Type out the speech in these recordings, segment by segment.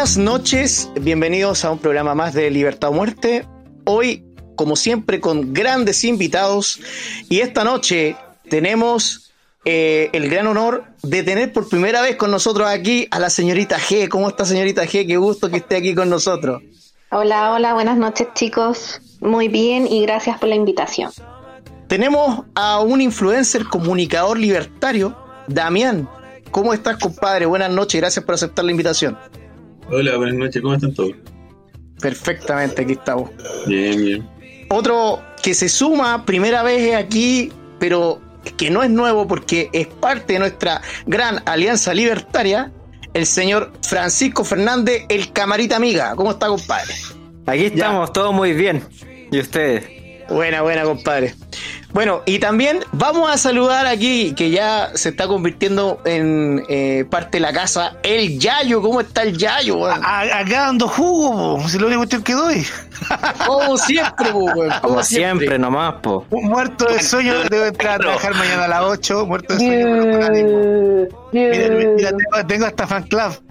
Buenas noches, bienvenidos a un programa más de Libertad o Muerte. Hoy, como siempre, con grandes invitados. Y esta noche tenemos eh, el gran honor de tener por primera vez con nosotros aquí a la señorita G. ¿Cómo está señorita G? Qué gusto que esté aquí con nosotros. Hola, hola, buenas noches chicos. Muy bien y gracias por la invitación. Tenemos a un influencer comunicador libertario, Damián. ¿Cómo estás, compadre? Buenas noches, gracias por aceptar la invitación. Hola, buenas noches, ¿cómo están todos? Perfectamente, aquí estamos. Bien, bien. Otro que se suma primera vez aquí, pero que no es nuevo porque es parte de nuestra gran alianza libertaria, el señor Francisco Fernández, el camarita amiga. ¿Cómo está, compadre? Aquí estamos, todo muy bien. ¿Y ustedes? Buena, buena, compadre. Bueno, y también vamos a saludar aquí, que ya se está convirtiendo en eh, parte de la casa, el Yayo. ¿Cómo está el Yayo? weón? A- acá dando jugo, po, si lo único cuestión que doy. Como siempre, po, Como siempre, nomás, po. Muerto de sueño, debo entrar a trabajar mañana a las 8. Muerto de sueño, de ánimo. Mira, mira, tengo, tengo hasta fan club.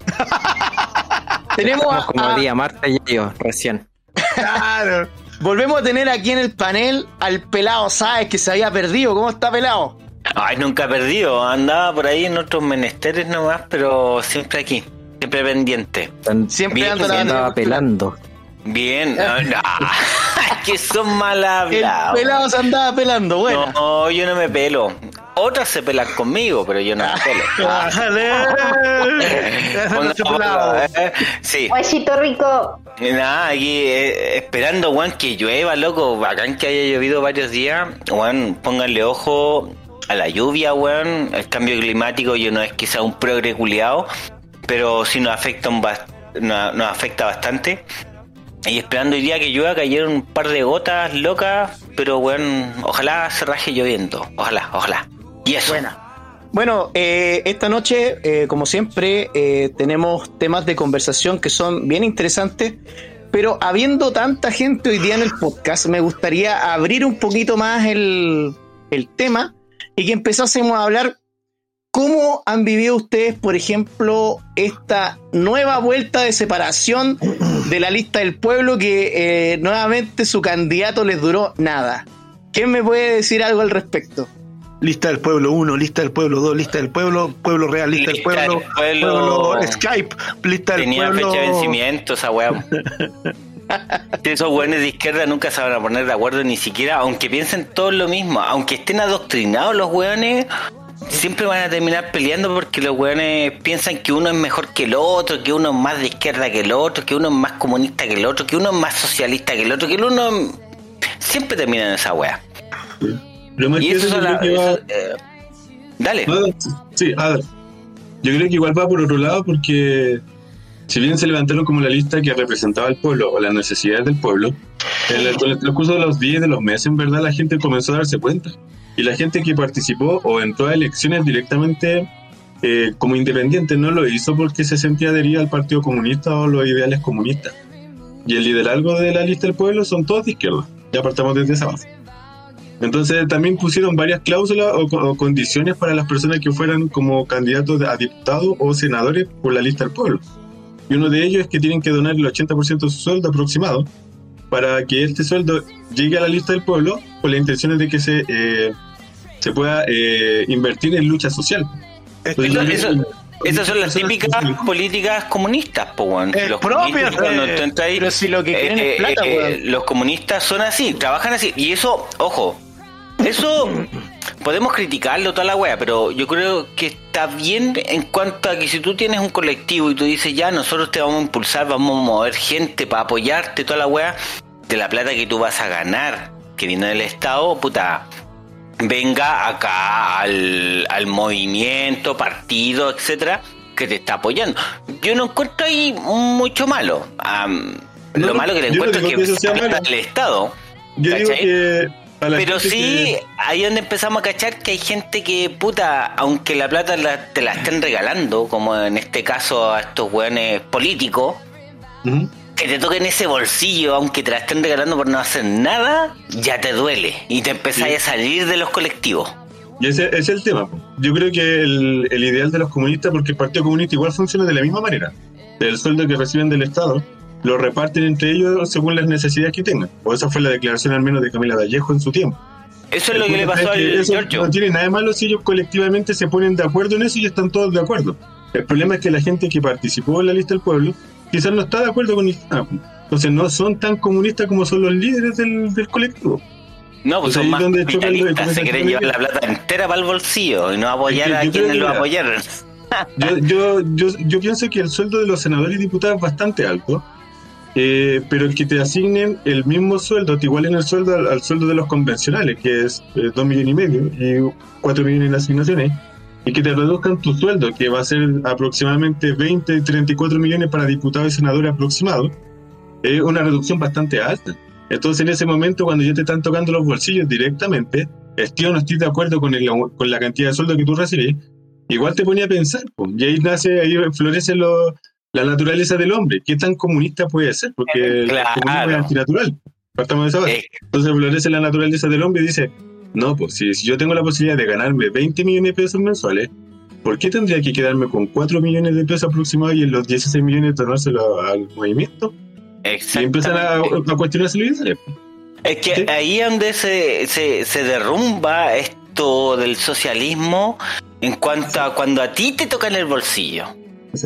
Tenemos a, como a- día, Marta y yo, recién. Claro. Volvemos a tener aquí en el panel al pelado Sáez que se había perdido. ¿Cómo está pelado? Ay, nunca perdido. Andaba por ahí en otros menesteres nomás, pero siempre aquí. Siempre pendiente. Siempre Bien, ando bien, la Estaba pelando. Bien. No, no. que son mal El hablados. pelado se andaba pelando, bueno. No, yo no me pelo. Otras se pelan conmigo, pero yo no me pelo. Eh, Sí. Huesito rico. Nada, aquí eh, esperando, Juan, que llueva, loco. Bacán que haya llovido varios días. Juan, pónganle ojo a la lluvia, weón. El cambio climático, yo no es sea un progre culiao, pero sí nos afecta, un bas- nos, nos afecta bastante. Y esperando hoy día que llueva, cayeron un par de gotas locas, pero weón, ojalá se raje lloviendo. Ojalá, ojalá. Y. Buena. Bueno, eh, esta noche, eh, como siempre, eh, tenemos temas de conversación que son bien interesantes, pero habiendo tanta gente hoy día en el podcast, me gustaría abrir un poquito más el, el tema y que empezásemos a hablar cómo han vivido ustedes, por ejemplo, esta nueva vuelta de separación de la lista del pueblo que eh, nuevamente su candidato les duró nada. ¿Quién me puede decir algo al respecto? Lista del pueblo 1, lista del pueblo 2, lista del pueblo, pueblo real, lista, del Lista pueblo, del pueblo- pueblo Skype, lista del Tenía pueblo. fecha de vencimiento esa weá. Esos weones de izquierda nunca se van a poner de acuerdo ni siquiera, aunque piensen todos lo mismo, aunque estén adoctrinados los weones, siempre van a terminar peleando porque los weones piensan que uno es mejor que el otro, que uno es más de izquierda que el otro, que uno es más comunista que el otro, que uno es más socialista que el otro, que el uno siempre termina en esa weá. Lo más Y eso son la- que va- eso, eh, Dale. va- Sí, a ver. Yo creo que igual va por otro lado porque si bien se levantaron como la lista que representaba al pueblo o las necesidades del pueblo, en el, con el transcurso de los días, de los meses, en verdad la gente comenzó a darse cuenta. Y la gente que participó o entró a elecciones directamente eh, como independiente no lo hizo porque se sentía adherida al Partido Comunista o los ideales comunistas. Y el liderazgo de la lista del pueblo son todos de izquierda. Ya partamos desde esa base. Entonces también pusieron varias cláusulas o, co- o condiciones para las personas que fueran como candidatos a diputados o senadores por la lista del pueblo. Y uno de ellos es que tienen que donar el 80% de su sueldo aproximado para que este sueldo llegue a la lista del pueblo con la intención de que se, eh, se pueda eh, invertir en lucha social. Entonces, Eso- que- Esas son las típicas políticas comunistas, po, Los eh, pero si lo que quieren es plata, weón. Los comunistas son así, trabajan así. Y eso, ojo, eso podemos criticarlo toda la wea, pero yo creo que está bien en cuanto a que si tú tienes un colectivo y tú dices, ya, nosotros te vamos a impulsar, vamos a mover gente para apoyarte, toda la wea, de la plata que tú vas a ganar, que viene del Estado, puta, venga acá al, al movimiento, partido, etcétera, que te está apoyando. Yo no encuentro ahí mucho malo. No, lo malo que le no encuentro es que que sea plata del Estado. Yo digo que Pero sí, que- ahí donde empezamos a cachar que hay gente que, puta, aunque la plata la- te la estén regalando, como en este caso a estos weones políticos, que te toquen ese bolsillo, aunque te la estén regalando por no hacer nada, ya te duele y te empezáis Sí. a salir de los colectivos. Y ese, ese es el tema. Yo creo que el, el ideal de los comunistas, porque el Partido Comunista igual funciona de la misma manera. del sueldo que reciben del Estado, lo reparten entre ellos según las necesidades que tengan. O esa fue la declaración al menos de Camila Vallejo en su tiempo. Eso es lo que le pasó al Giorgio. No tiene nada de malo si ellos colectivamente se ponen de acuerdo en eso y están todos de acuerdo. El problema es que la gente que participó en la lista del pueblo quizás no está de acuerdo con Islam. Entonces no son tan comunistas como son los líderes del, del colectivo. No, pues son más donde el- se quieren llevar la plata entera para el bolsillo y no apoyar Es que a quienes lo apoyaron. Yo, yo, yo, yo pienso que el sueldo de los senadores y diputados es bastante alto, eh, pero que te asignen el mismo sueldo, te igualen el sueldo al, al sueldo de los convencionales, que es eh, 2 millones y medio y 4 millones en asignaciones, y que te reduzcan tu sueldo, que va a ser aproximadamente 20 y 34 millones para diputados y senadores aproximados, es una reducción bastante alta. Entonces, en ese momento, cuando ya te están tocando los bolsillos directamente, estoy o no estoy de acuerdo con, el, con la cantidad de sueldo que tú recibes, igual te ponía a pensar, po, y ahí nace, ahí florece lo, la naturaleza del hombre. ¿Qué tan comunista puede ser? Porque el Claro. comunismo es antinatural. Partamos de esa base. Eh, Entonces florece la naturaleza del hombre y dice, no, pues si, yo tengo la posibilidad de ganarme 20 millones de pesos mensuales, ¿por qué tendría que quedarme con 4 millones de pesos aproximados y en los 16 millones donárselo al movimiento? Y empiezan a, a cuestionarse lo ideales. Es que Sí. ahí es donde se, se, se derrumba esto del socialismo en cuanto a cuando a ti te toca en el bolsillo.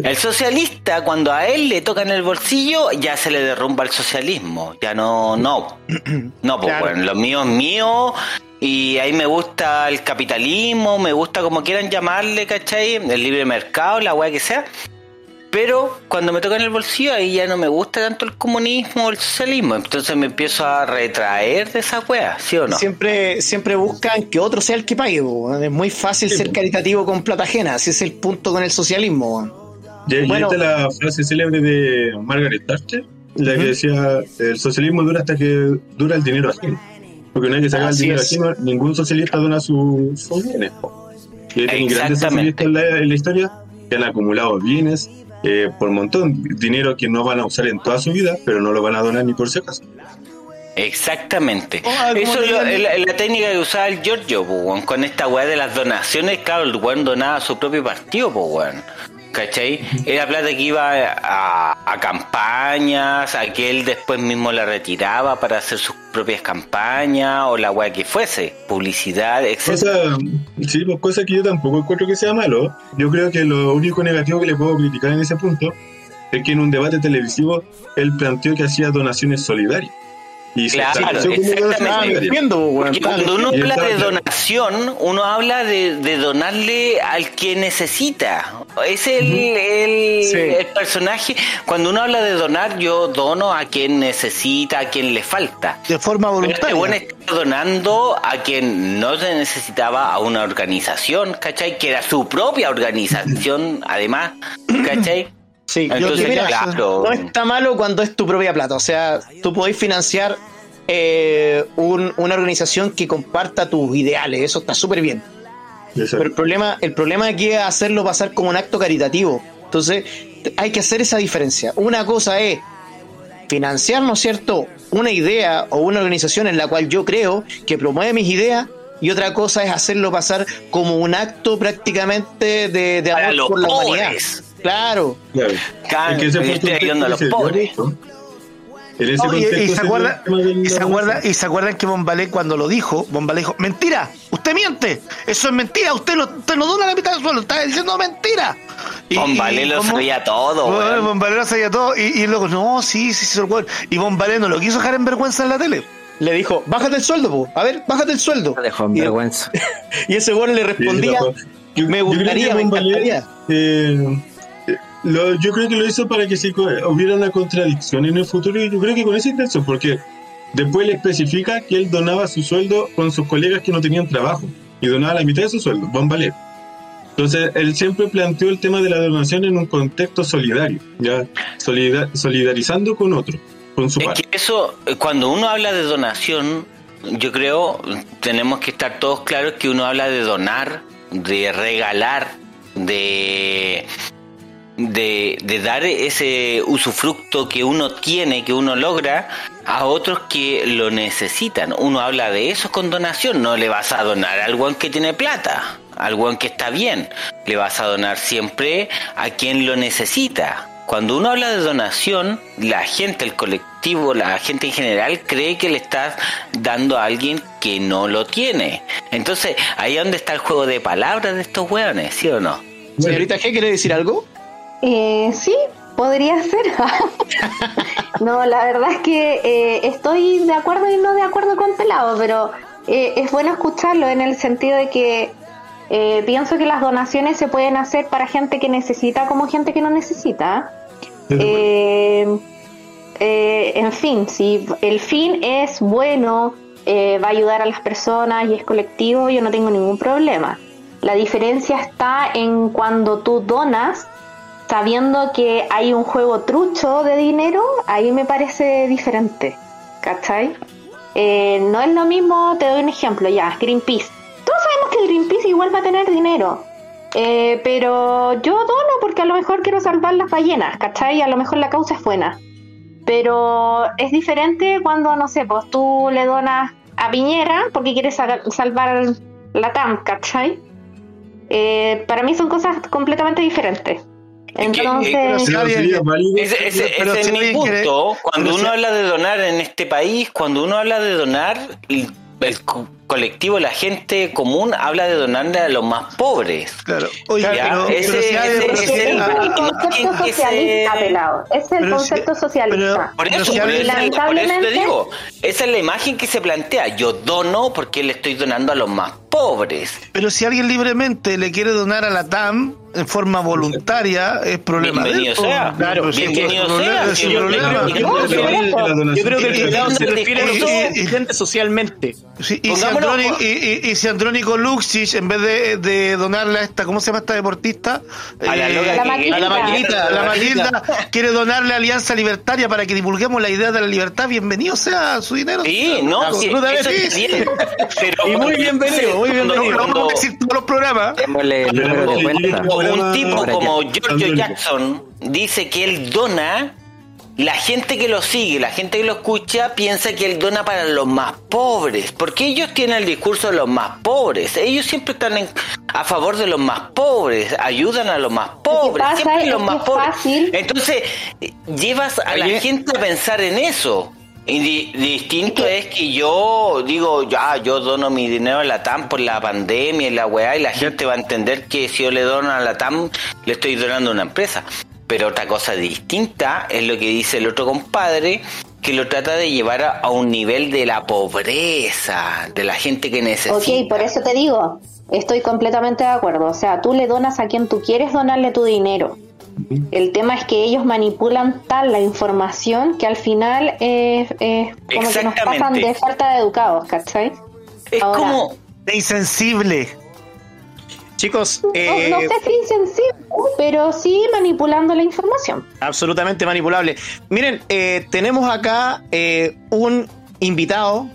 El socialista, cuando a él le toca en el bolsillo, ya se le derrumba el socialismo. Ya no, no. No, pues Claro. bueno, lo mío es mío y ahí me gusta el capitalismo, me gusta como quieran llamarle, ¿cachai? El libre mercado, la weá que sea. Pero cuando me toca en el bolsillo, ahí ya no me gusta tanto el comunismo o el socialismo. Entonces me empiezo a retraer de esa wea, ¿sí o no? Siempre, siempre buscan que otro sea el que pague. po. Es muy fácil Sí, ser caritativo con plata ajena. Ese es el punto con el socialismo. Y Bueno. esta es la frase célebre de Margaret Thatcher, la que decía, el socialismo dura hasta que dura el dinero ajeno. Porque una vez que saca el dinero ajeno, ningún socialista dona sus sus bienes. po. Y hay grandes socialistas en la, en la historia que han acumulado bienes eh, por montón, dinero que no van a usar en toda su vida, pero no lo van a donar ni por si acaso. Exactamente. Oh, ah, ¿cómo Eso es la, la técnica que usaba el Giorgio, po, con esta weá de las donaciones, claro, el weón donaba a su propio partido, weón. ¿Cachai? Era plata que iba a, campañas, a que él después mismo la retiraba para hacer sus propias campañas o la weá que fuese, publicidad, etc. Sí, pues cosa que yo tampoco encuentro que sea malo. Yo creo que lo único negativo que le puedo criticar en ese punto es que en un debate televisivo él planteó que hacía donaciones solidarias. Y Claro, exactamente. Porque cuando uno habla de donación, uno habla de, de donarle al que necesita. Es el, el, Sí. el personaje. Cuando uno habla de donar, yo dono a quien necesita, a quien le falta. De forma Pero este voluntaria. buen está donando a quien no se necesitaba, a una organización, ¿cachai? Que era su propia organización, además, ¿cachai? Sí, yo Entonces, mira, claro. no está malo cuando es tu propia plata. O sea, tú podés financiar eh, un- una organización que comparta tus ideales. Eso está súper bien. Pero el problema, el problema aquí es hacerlo pasar como un acto caritativo. Entonces, hay que hacer esa diferencia. Una cosa es financiar, ¿no es cierto?, una idea o una organización en la cual yo creo que promueve mis ideas. Y otra cosa es hacerlo pasar como un acto prácticamente de, de amor los por la humanidad. pobres. Claro. Claro. Claro, Es que estoy ayudando a los pobres. y, se acuerda, y acuerda, y acuerdan que Bombalé cuando lo dijo, Bombalé dijo, mentira, usted miente, eso es mentira, usted no, usted no dona la mitad del suelo, está diciendo mentira. Y- Bombalé lo sabía todo, Bueno. Bombalé lo sabía todo, y, y luego, no, sí, sí, sí. Y Bombalé no lo quiso dejar en vergüenza en la tele. Le dijo, bájate el sueldo, po. a ver, bájate el sueldo. Dejó Y- vergüenza. Y ese weón le respondía, Sí, yo- me gustaría, que me encantaría. eh, eh, lo- yo creo que lo hizo para que si co- hubiera una contradicción en el futuro y yo creo que con esa intención, porque después le especifica que él donaba su sueldo con sus colegas que no tenían trabajo y donaba la mitad de su sueldo, Bombalé. Entonces, él siempre planteó el tema de la donación en un contexto solidario, ya Solida- solidarizando con otro, Es que eso, eh, cuando uno habla de donación, yo creo, tenemos que estar todos claros que uno habla de donar, de regalar, de, de, dar ese usufructo que uno tiene, que uno logra, a otros que lo necesitan. Uno habla de eso con donación, no le vas a donar al buen que tiene plata, al buen que está bien, le vas a donar siempre a quien lo necesita. Cuando uno habla de donación, la gente, el colectivo, la gente en general cree que le estás dando a alguien que no lo tiene. Entonces, ahí es donde está el juego de palabras de estos hueones, ¿sí o no? Señorita G, ¿quiere decir algo? Eh, sí, podría ser. no, la verdad es que eh, estoy de acuerdo y no de acuerdo con Pelado, pero eh, es bueno escucharlo en el sentido de que eh, pienso que las donaciones se pueden hacer para gente que necesita como gente que no necesita. Eh, eh, en fin, si el fin es bueno, eh, va a ayudar a las personas y es colectivo, yo no tengo ningún problema. La diferencia está en cuando tú donas sabiendo que hay un juego trucho de dinero, ahí me parece diferente. ¿Cachai? Eh, no es lo mismo, te doy un ejemplo ya, Greenpeace. Todos sabemos que el Greenpeace igual va a tener dinero. Eh, pero yo dono porque a lo mejor quiero salvar las ballenas, ¿cachai? A lo mejor la causa es buena. Pero es diferente cuando, no sé, pues tú le donas a Piñera porque quieres sal- salvar la TAM, ¿cachai? Eh, para mí son cosas completamente diferentes. que- Entonces. Ese, es mi punto. Cuando uno habla de donar en este país, cuando uno habla de donar, el, el co- colectivo, la gente común, habla de donarle a los más pobres. Claro. Oye, Ya, pero, ese- pero si hay- ese- pero ese si- es el- es el concepto socialista, pelado. Es el si- concepto socialista. Por Pero eso, si por eso- por eso te Lamentablemente- digo, esa es la imagen que se plantea. Yo dono porque le estoy donando a los más pobres. Pero si alguien libremente le quiere donar a la TAM en forma voluntaria, es problema. Bienvenido sea. Claro, sí, bienvenido sea, yo- creo que el pelado se refiere a y- lo y- y- gente socialmente. Sí, y, si Andrónico, y, y- y si Andrónico Luxich, en vez de, de donarle a esta, ¿cómo se llama esta deportista? A la Eh, La. A la Matilda quiere donarle a Alianza Libertaria para que divulguemos la idea de la libertad. Bienvenido sea su dinero. Sí, no, sí, Absolutamente. bien. Pero Y muy bienvenido, muy bienvenido. vamos a decir todos los programas. Un tipo como. Giorgio. Jackson dice que él dona, la gente que lo sigue, la gente que lo escucha, piensa que él dona para los más pobres, porque ellos tienen el discurso de los más pobres, ellos siempre están en- a favor de los más pobres, ayudan a los más pobres, pasa siempre es los más es pobres. fácil. Entonces, eh, llevas a la gente a pensar en eso. Y di- distinto es que yo digo, ya, yo dono mi dinero a la TAM por la pandemia y la weá, y la gente va a entender que si yo le dono a la TAM, le estoy donando a una empresa. Pero otra cosa distinta es lo que dice el otro compadre, que lo trata de llevar a, a un nivel de la pobreza, de la gente que necesita. Ok, por eso te digo, estoy completamente de acuerdo. O sea, tú le donas a quien tú quieres donarle tu dinero. El tema es que ellos manipulan tal la información que al final es, es como que nos pasan de falta de educados, ¿cachai? Es Ahora, como... De insensible. Chicos, No, eh, no sé si insensible, pero sí manipulando la información. absolutamente manipulable. Miren, eh, tenemos acá eh, un invitado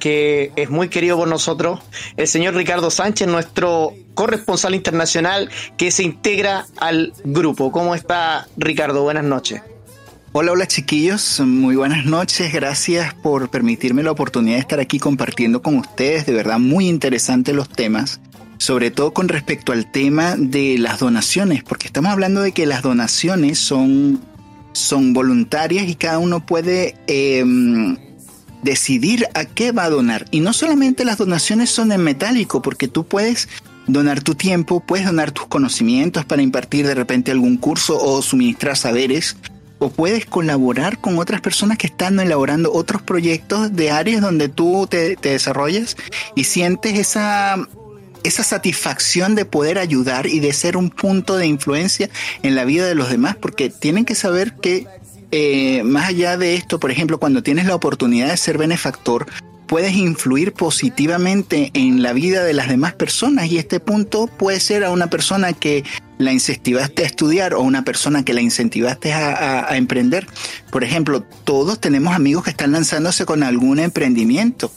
que es muy querido por nosotros, el señor Ricardo Sánchez, nuestro corresponsal internacional que se integra al grupo. ¿Cómo está Ricardo? Buenas noches. Hola, hola chiquillos, muy buenas noches, gracias por permitirme la oportunidad de estar aquí compartiendo con ustedes, de verdad muy interesantes los temas, sobre todo con respecto al tema de las donaciones, porque estamos hablando de que las donaciones son, son voluntarias y cada uno puede eh, decidir a qué va a donar. Y no solamente las donaciones son en metálico, porque tú puedes donar tu tiempo, puedes donar tus conocimientos para impartir de repente algún curso o suministrar saberes, o puedes colaborar con otras personas que están elaborando otros proyectos de áreas donde tú te, te desarrollas y sientes esa, esa satisfacción de poder ayudar y de ser un punto de influencia en la vida de los demás, porque tienen que saber que eh, más allá de esto, por ejemplo, cuando tienes la oportunidad de ser benefactor, puedes influir positivamente en la vida de las demás personas y este punto puede ser a una persona que la incentivaste a estudiar o una persona que la incentivaste a, a- emprender. Por ejemplo, todos tenemos amigos que están lanzándose con algún emprendimiento.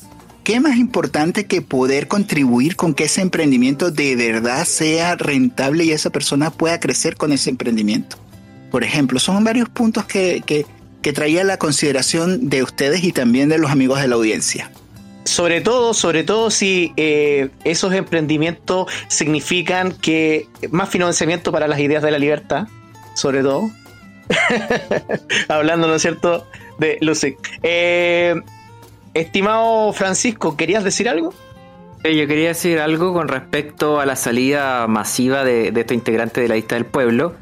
¿Qué más importante que poder contribuir con que ese emprendimiento de verdad sea rentable y esa persona pueda crecer con ese emprendimiento? Por ejemplo, son varios puntos que, que, que traía la consideración de ustedes y también de los amigos de la audiencia. Sobre todo, sobre todo si eh, esos emprendimientos significan que más financiamiento para las ideas de la libertad, sobre todo. Hablando, ¿no es cierto?, de Lucy. Eh, estimado Francisco, ¿querías decir algo? Yo quería decir algo con respecto a la salida masiva de, de estos integrantes de la lista del pueblo,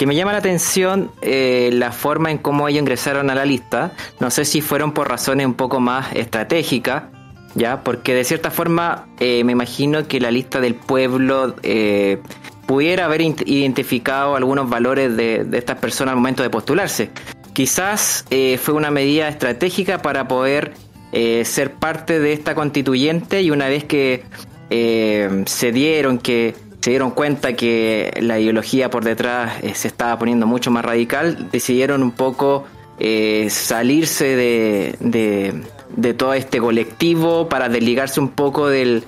que me llama la atención eh, la forma en cómo ellos ingresaron a la lista. No sé si fueron por razones un poco más estratégicas, ya, porque de cierta forma eh, me imagino que la lista del pueblo eh, pudiera haber identificado algunos valores de, estas personas al momento de postularse. Quizás fue una medida estratégica para poder ser parte de esta constituyente y una vez que se dieron que se dieron cuenta que la ideología por detrás eh, se estaba poniendo mucho más radical, decidieron un poco eh, salirse de, de, de todo este colectivo para desligarse un poco del,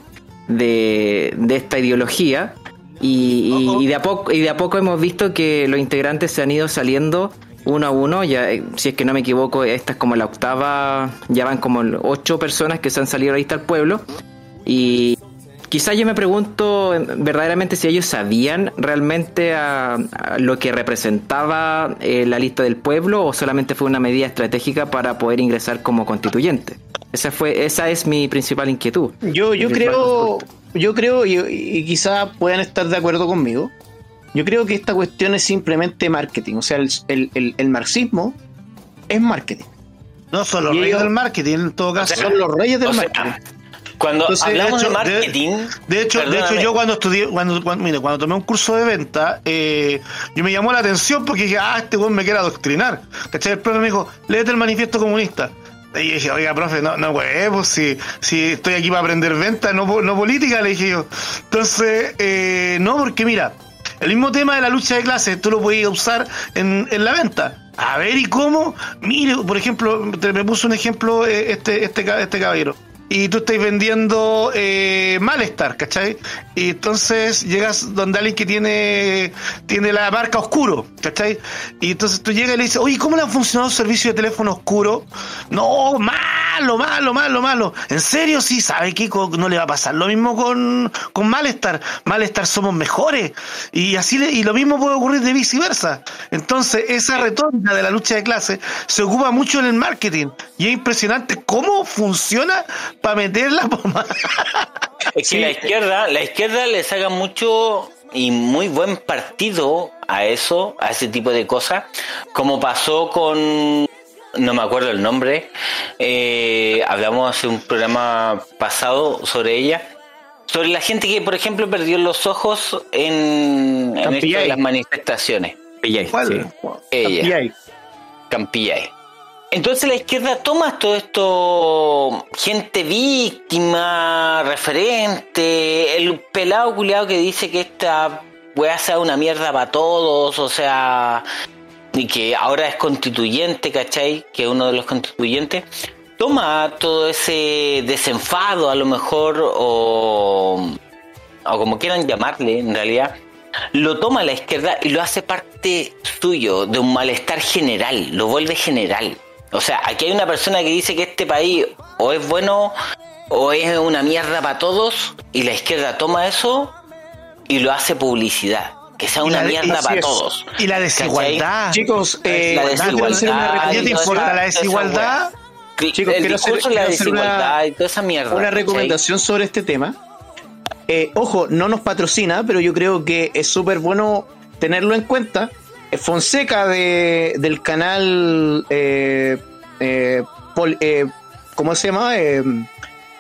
de, de esta ideología. Y, y- y de a poco, y de a poco hemos visto que los integrantes se han ido saliendo uno a uno. Ya, eh, si es que no me equivoco, esta es como la octava, ya van como ocho personas que se han salido ahí el pueblo. Y quizás yo me pregunto eh, verdaderamente si ellos sabían realmente a, a lo que representaba eh, la lista del pueblo o solamente fue una medida estratégica para poder ingresar como constituyente. Esa fue, esa es mi principal inquietud. Yo, yo creo, yo creo, y, y quizá puedan estar de acuerdo conmigo, yo creo que esta cuestión es simplemente marketing. O sea, el, el- el- el marxismo es marketing. No son los Y reyes ellos- del marketing en todo caso. Son los reyes del O sea, marketing. Cuando Entonces, hablamos de, de hecho, de- marketing, De hecho, de hecho yo cuando estudié, cuando, cuando, mire, cuando tomé un curso de venta, eh, yo me llamó la atención porque dije, ah, este weón me quiere adoctrinar. ¿Cachai? El profe me dijo, léete el manifiesto comunista. Y yo dije, oiga, profe, no, no, güey, pues si, si estoy aquí para aprender venta, no, no política, le dije yo. Entonces, eh, no, porque mira, el mismo tema de la lucha de clases, tú lo puedes usar en, en la venta. A ver, ¿y cómo? Mire, por ejemplo, te, me puso un ejemplo eh, este, este, este caballero y tú estás vendiendo eh, malestar, ¿cachai? Y entonces llegas donde alguien que tiene, tiene la marca oscuro, ¿cachai? Y entonces tú llegas y le dices, oye, ¿cómo le ha funcionado el servicio de teléfono oscuro? No, malo, malo, malo, malo. ¿En serio? Sí, ¿sabe qué? No le va a pasar lo mismo con, con malestar. Malestar somos mejores. Y así le- y lo mismo puede ocurrir de viceversa. Entonces, esa retórica de la lucha de clases se ocupa mucho en el marketing. Y es impresionante cómo funciona para meterla por Es que la izquierda, la izquierda le saca mucho y muy buen partido a eso, a ese tipo de cosas, como pasó con, no me acuerdo el nombre, eh, hablamos hace un programa pasado sobre ella, sobre la gente que, por ejemplo, perdió los ojos en, en esto de las manifestaciones. Pillay, ¿Cuál? sí. Ella. Campillay. Entonces la izquierda toma todo esto, gente víctima, referente, el pelado culiado que dice que esta weá sea una mierda para todos, o sea, y que ahora es constituyente, ¿cachai? Que es uno de los constituyentes, toma todo ese desenfado a lo mejor, o, o como quieran llamarle en realidad, lo toma la izquierda y lo hace parte suyo, de un malestar general, lo vuelve general. O sea, aquí hay una persona que dice que este país o es bueno o es una mierda para todos y la izquierda toma eso y lo hace publicidad. Que sea una la mierda para es. todos. Y la desigualdad. Chicos, eh, La hacer una desigualdad. ¿A ti te importa la desigualdad? Chicos, el quiero hacer- la una- desigualdad y toda esa mierda. una ¿cachai? recomendación sobre este tema. Eh, ojo, no nos patrocina, pero yo creo que es súper bueno tenerlo en cuenta. Fonseca de, del canal, eh, eh, pol- eh, ¿cómo se llama? Eh,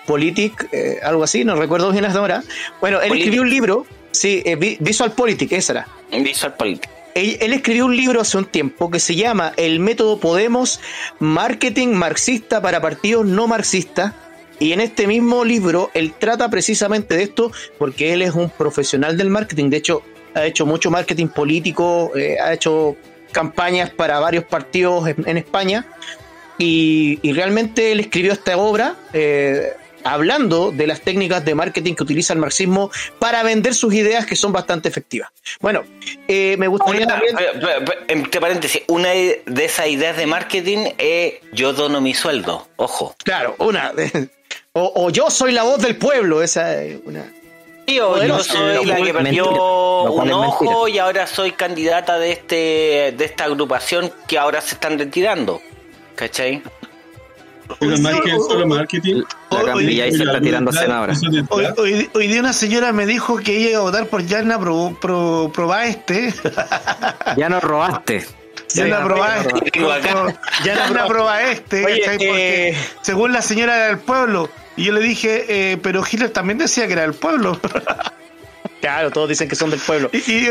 Politic, algo así, no recuerdo bien hasta ahora. Bueno, él Politic. escribió un libro, sí, Vi- Visual Politic, esa era. Visual político. Él, él escribió un libro hace un tiempo que se llama El método Podemos, Marketing Marxista para Partidos No Marxistas. Y en este mismo libro él trata precisamente de esto porque él es un profesional del marketing. De hecho, ha hecho mucho marketing político, eh, ha hecho campañas para varios partidos en, en España. Y, y realmente él escribió esta obra eh, hablando de las técnicas de marketing que utiliza el marxismo para vender sus ideas que son bastante efectivas. Bueno, eh, me gustaría Una, también... pero- pero- pero, entre paréntesis, una de esas ideas de marketing es yo dono mi sueldo. Ojo. Claro, una. O, o yo soy la voz del pueblo, esa es una. Sí, o yo soy la que perdió un ojo y ahora soy candidata de este de esta agrupación que ahora se están retirando. ¿Cachai? Pero más que solo marketing. La Hoy- Campi ahí se está tirando cena ahora. Hoy, hoy, hoy día una señora me dijo que ella iba a votar por Yarna Pro, Pro, Probaeste. Ya nos robaste. Acá. Yarna Probaeste. Oye, ¿cachai? Porque eh, según la señora del pueblo. Y yo le dije, eh, pero Hitler también decía que era del pueblo. Claro, todos dicen que son del pueblo. Y, y-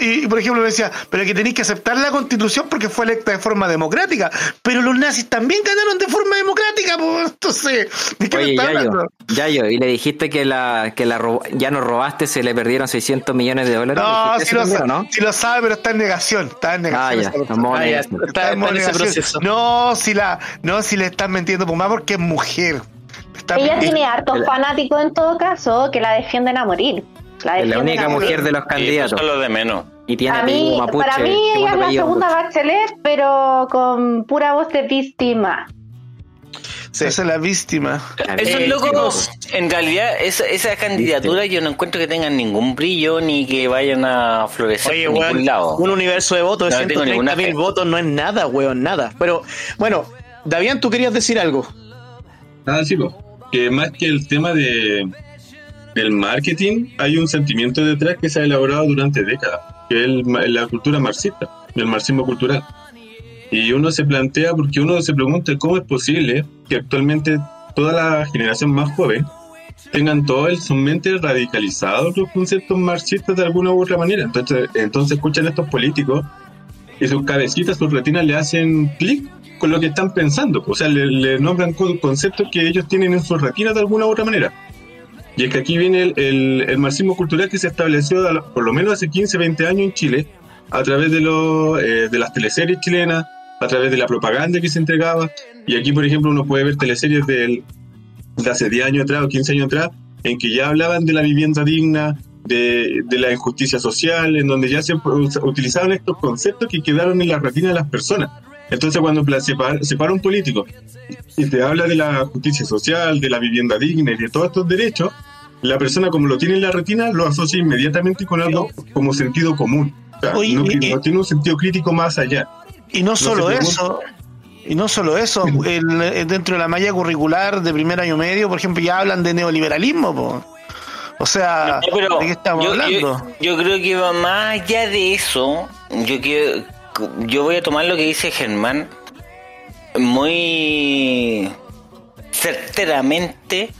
y- y, por ejemplo, me decía, pero que tenéis que aceptar la constitución porque fue electa de forma democrática. Pero los nazis también ganaron de forma democrática, pues entonces, ¿de qué me Oye, está Yayo, hablando? Yayo, y le dijiste que la que la ya nos robaste, se le perdieron 600 millones de dólares. No, ¿Dijiste si lo, sabe, no? si lo sabe, pero está en negación. Está en negación. Ah, ya, Ah, ya, está, Está en negación. proceso. No, si la, no, si le están mintiendo por más porque es mujer. Está Ella tiene hartos fanáticos en todo caso que la defienden a morir. La, Es la única mujer de los eso candidatos. es lo de menos. Y tiene A apellido mí, mapuche. para mí ella es la segunda mapuche. Bachelet, pero con pura voz de víctima. Esa es la víctima. Esos locos, en realidad, esa, esa candidatura yo no encuentro que tengan ningún brillo ni que vayan a florecer Oye, por ningún weón, lado. un universo de votos de No tengo 130 ninguna mil votos no es nada, weón, nada. Pero, bueno, Davián, tú querías decir algo. Ah, sí, po. que más que el tema de del marketing, hay un sentimiento detrás que se ha elaborado durante décadas, que es el la cultura marxista, el marxismo cultural. Y uno se plantea, porque uno se pregunta cómo es posible que actualmente toda la generación más joven tengan todo en su mente radicalizados los conceptos marxistas de alguna u otra manera. Entonces, entonces escuchan a estos políticos y sus cabecitas, sus retinas le hacen clic con lo que están pensando. O sea, le, le nombran con- conceptos que ellos tienen en sus retinas de alguna u otra manera. Y es que aquí viene el, el- marxismo cultural que se estableció por lo menos hace 15, 20 años en Chile, a través de, los, eh, de las teleseries chilenas, a través de la propaganda que se entregaba. Y aquí, por ejemplo, uno puede ver teleseries del, de hace 10 años atrás o 15 años atrás, en que ya hablaban de la vivienda digna, de, de la injusticia social, en donde ya se utilizaban estos conceptos que quedaron en la retina de las personas. Entonces, cuando pla- se para, se para un político y te habla de la justicia social, de la vivienda digna y de todos estos derechos, la persona, como lo tiene en la retina, lo asocia inmediatamente con algo como sentido común. O sea, Oye, no, y- no tiene un sentido crítico más allá. Y no solo eso, y no solo eso, el- el- dentro de la malla curricular de primer año medio, por ejemplo, ya hablan de neoliberalismo, po. O sea, No, ¿de qué estamos yo, hablando? Yo, yo creo que va más allá de eso. Yo quiero, yo voy a tomar lo que dice Germán muy certeramente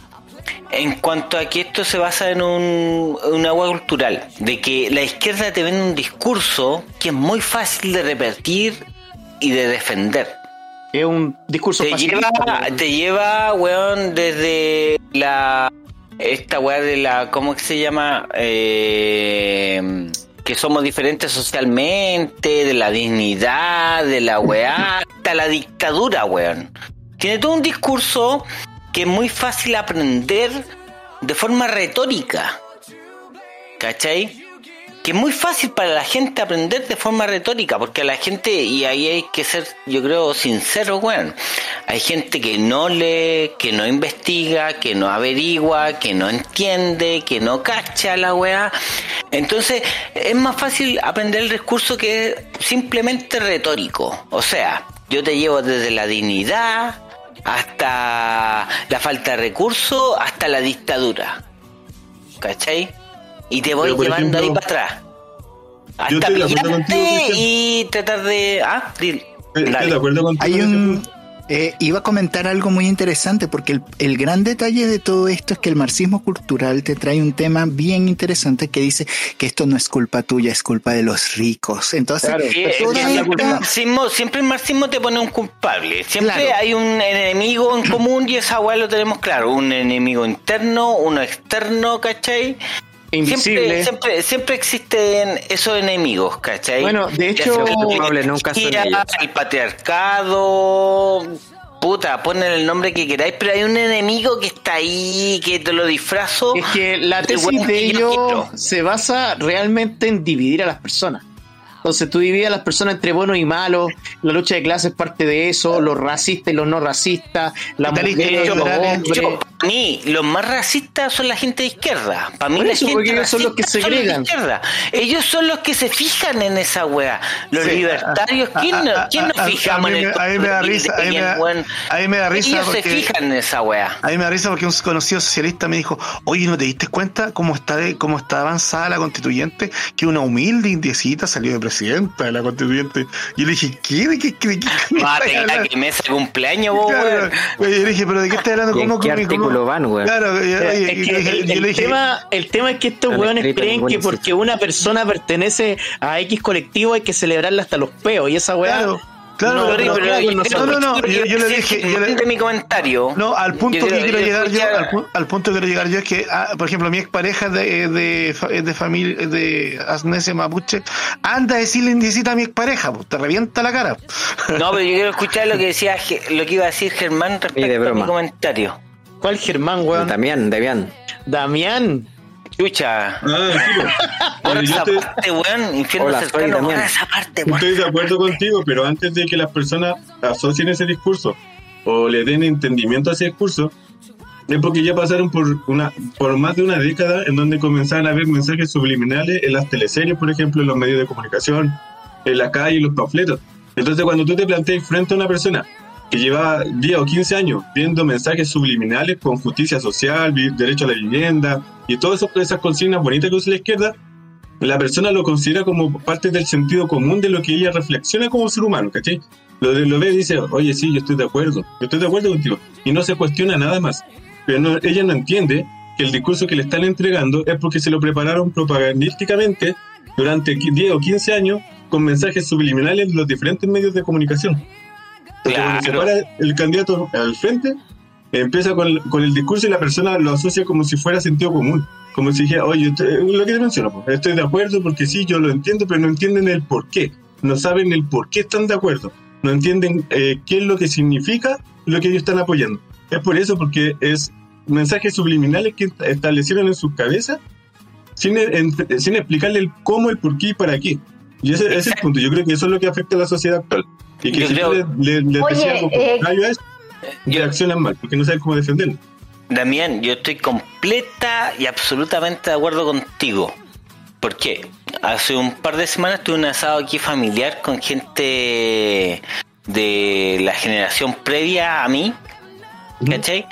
en cuanto a que esto se basa en un, un agua cultural, de que la izquierda te vende un discurso que es muy fácil de repetir y de defender. Es un discurso Te lleva, te lleva, weón, desde la. Esta weá de la. ¿Cómo que se llama? Eh, que somos diferentes socialmente, de la dignidad, de la weá, hasta la dictadura, weón. Tiene todo un discurso que es muy fácil aprender de forma retórica. ¿Cachai? Que es muy fácil para la gente aprender de forma retórica, porque a la gente, y ahí hay que ser, yo creo, sincero, weón. Hay gente que no lee, que no investiga, que no averigua, que no entiende, que no cacha la weá. Entonces, es más fácil aprender el discurso que es simplemente retórico. O sea, yo te llevo desde la dignidad hasta la falta de recursos, hasta la dictadura. ¿Cachai? Y te voy llevando ahí para atrás. yo Hasta pillarte y tratar de... Ah, dile. Estoy de acuerdo contigo. Hay un... eh, iba a comentar algo muy interesante porque el, el gran detalle de todo esto es que el marxismo cultural te trae un tema bien interesante que dice que esto no es culpa tuya, es culpa de los ricos. Entonces, Claro. Siempre, el marxismo, siempre el marxismo te pone un culpable. Siempre Claro. hay un enemigo en común y esa weá lo tenemos claro. Un enemigo interno, uno externo, ¿cachai? Invisible. Siempre, siempre, siempre existen esos enemigos, ¿cachai? Bueno, de hecho- nunca son ellos. El patriarcado, puta, ponen el nombre que queráis, pero hay un enemigo que está ahí, que te lo disfrazo. Es que la tesis de ellos se basa realmente en dividir a las personas. Entonces tú divides a las personas entre buenos y malos, la lucha de clases es parte de eso, los racistas y los no racistas, las Vitalistas y mujeres, los liberales. hombres. Yo, para mí, los más racistas son la gente de izquierda. Para mí, Por la eso, gente ellos son los que son segregan. izquierda. Ellos son los que se fijan en esa wea. Los Sí. libertarios, ¿quién, A- no- a- quién a- nos a- fijamos a mí en me- esto? a mí me da risa, a mí me da- a mí me da risa Ellos se porque- fijan en esa wea. A mí me da risa porque un conocido socialista me dijo, oye, ¿no te diste cuenta cómo está de, cómo está avanzada la constituyente? Que una humilde indiecita salió de presidenta de la constituyente. Y yo le dije, ¿qué? ¿De qué? ¿De qué, de qué me Ah, te hablando?" que mesa de cumpleaños, vos, Claro, oye, yo le dije, ¿pero de qué estás hablando? ¿Y ¿Cómo, qué artículo van, weón? Claro, y el, tema, el tema es que estos hueones creen que porque una persona pertenece a X colectivo hay que celebrarla hasta los peos y esa weá. Claro, claro, no, pero- Pero, pero- pero- no, no, yo- yo le dije- yo le- de mi comentario. No, al punto Yo que quiero llegar yo, al, pu- al punto que quiero llegar yo es que, ah, por ejemplo, mi expareja de, de, de familia de Asnesia Mapuche, anda a decirle indicita a mi expareja, pues te revienta la cara. No, pero yo quiero escuchar lo que decía, lo que iba a decir Germán de respecto a mi comentario. ¿Cuál Germán, weón? Damián, Damián. Damián. Chucha. Ah, sí, pues. Yo esa estoy, parte, weón, infierno Hola, cercano, ahora esa parte, weón. estoy de acuerdo contigo, pero antes de que las personas asocien ese discurso o le den entendimiento a ese discurso, es porque ya pasaron por una por más de una década en donde comenzaron a haber mensajes subliminales en las teleseries, por ejemplo, en los medios de comunicación, en la calle, en los panfletos. Entonces, cuando tú te planteas frente a una persona que lleva 10 o 15 años viendo mensajes subliminales con justicia social, derecho a la vivienda y todas esas- consignas bonitas que usa la izquierda, la persona lo considera como parte del sentido común de lo que ella reflexiona como ser humano, ¿cachai? Lo, lo ve y dice, oye, sí, yo estoy de acuerdo, yo estoy de acuerdo contigo. Y no se cuestiona nada más. Pero no- ella no entiende que el discurso que le están entregando es porque se lo prepararon propagandísticamente durante qui- 10 o 15 años con mensajes subliminales en los diferentes medios de comunicación. Entonces, cuando se Claro. para el candidato al frente, empieza con, con el discurso y la persona lo asocia como si fuera sentido común. Como si dijera, oye, usted- lo que te menciono, pues, estoy de acuerdo porque sí, yo lo entiendo, pero no entienden el por qué. No saben el por qué están de acuerdo. No entienden eh, qué es lo que significa lo que ellos están apoyando. Es por eso, porque es mensajes subliminales que establecieron en sus cabezas sin, en- sin explicarle el cómo, el por qué y para qué. Y ese, ese es el punto. Yo creo que eso es lo que afecta a la sociedad actual. Y que Yo si creo- le, le, le Oye, decías algo eh, a eso, reaccionan mal, porque no saben cómo defenderlo. Damián, yo estoy completa y absolutamente de acuerdo contigo. ¿Por qué? Hace un par de semanas tuve un asado aquí familiar con gente de la generación previa a mí, ¿cachai?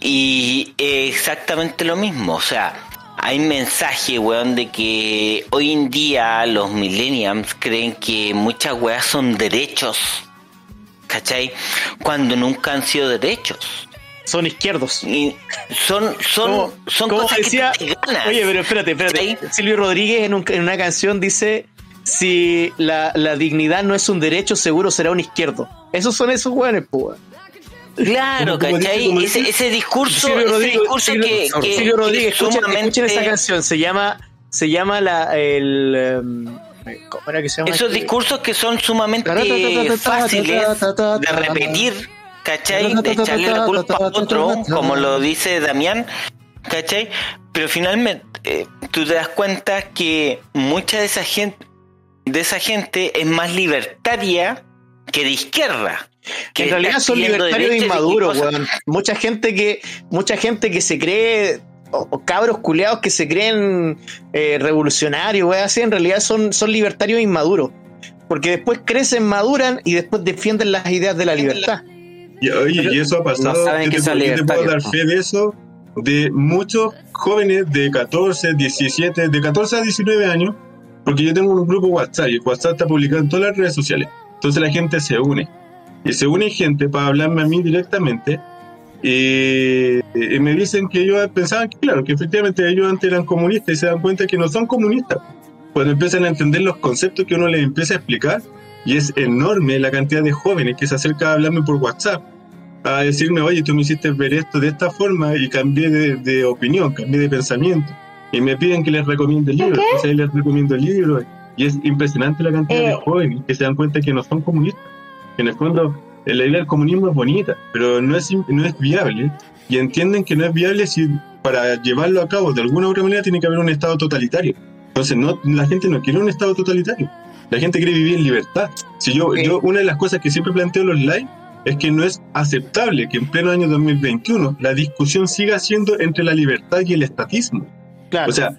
Y exactamente lo mismo, o sea, hay mensaje, weón, de que hoy en día los millennials creen que muchas weas son derechos, ¿cachai? Cuando nunca han sido derechos. Son izquierdos. Y son, son, ¿Cómo- son cómo cosas decía? que te ganas. Oye, pero espérate, espérate. Silvio Rodríguez en, un- en una canción dice: Si la, la dignidad no es un derecho, seguro será un izquierdo. Esos son esos hueones, pues. Claro, Como- ¿cachai? como Ese, dice- ese discurso, Silvio ese discurso Silvio- que, que- Silvio Rodríguez, es escuchen, sumamente- escuchen esa canción. Se llama, se llama la, el. em, ¿Cómo era que se llama? Esos discursos que son sumamente fáciles de repetir, ¿cachai? De echarle la culpa a otro, como lo dice Damián, ¿cachai? Pero finalmente eh, tú te das cuenta que mucha de esa gente, de esa gente es más libertaria que de izquierda. que en realidad son libertarios inmaduros, weón. Mucha gente que, mucha gente que se cree, o, o cabros culeados que se creen eh, revolucionarios, weón, así en realidad son, son libertarios inmaduros. Porque después crecen, maduran y después defienden las ideas de la libertad. Y, oye, y eso ha pasado. No saben yo que te, son yo te puedo dar fe de eso, de muchos jóvenes de 14, 17, de 14 a 19 años, porque yo tengo un grupo WhatsApp y el WhatsApp está publicado en todas las redes sociales. Entonces la gente se une. Y se une gente para hablarme a mí directamente. Y, y me dicen que ellos pensaban que, claro, que efectivamente ellos antes eran comunistas y se dan cuenta que no son comunistas. Cuando empiezan a entender los conceptos que uno les empieza a explicar, y es enorme la cantidad de jóvenes que se acercan a hablarme por WhatsApp a decirme, oye, tú me hiciste ver esto de esta forma y cambié de, de opinión, cambié de pensamiento. Y me piden que les recomiende libros, ¿Qué? entonces les recomiendo libros. Y es impresionante la cantidad de Eh. jóvenes que se dan cuenta que no son comunistas. En el fondo, eh, la idea del comunismo es bonita, pero no es, no es viable. Y entienden que no es viable si para llevarlo a cabo de alguna u otra manera tiene que haber un Estado totalitario. Entonces, no, la gente no quiere un Estado totalitario. La gente quiere vivir en libertad. Si yo, Sí. yo una de las cosas que siempre planteo en los live es que no es aceptable que en pleno año 2021 la discusión siga siendo entre la libertad y el estatismo. Claro. O sea,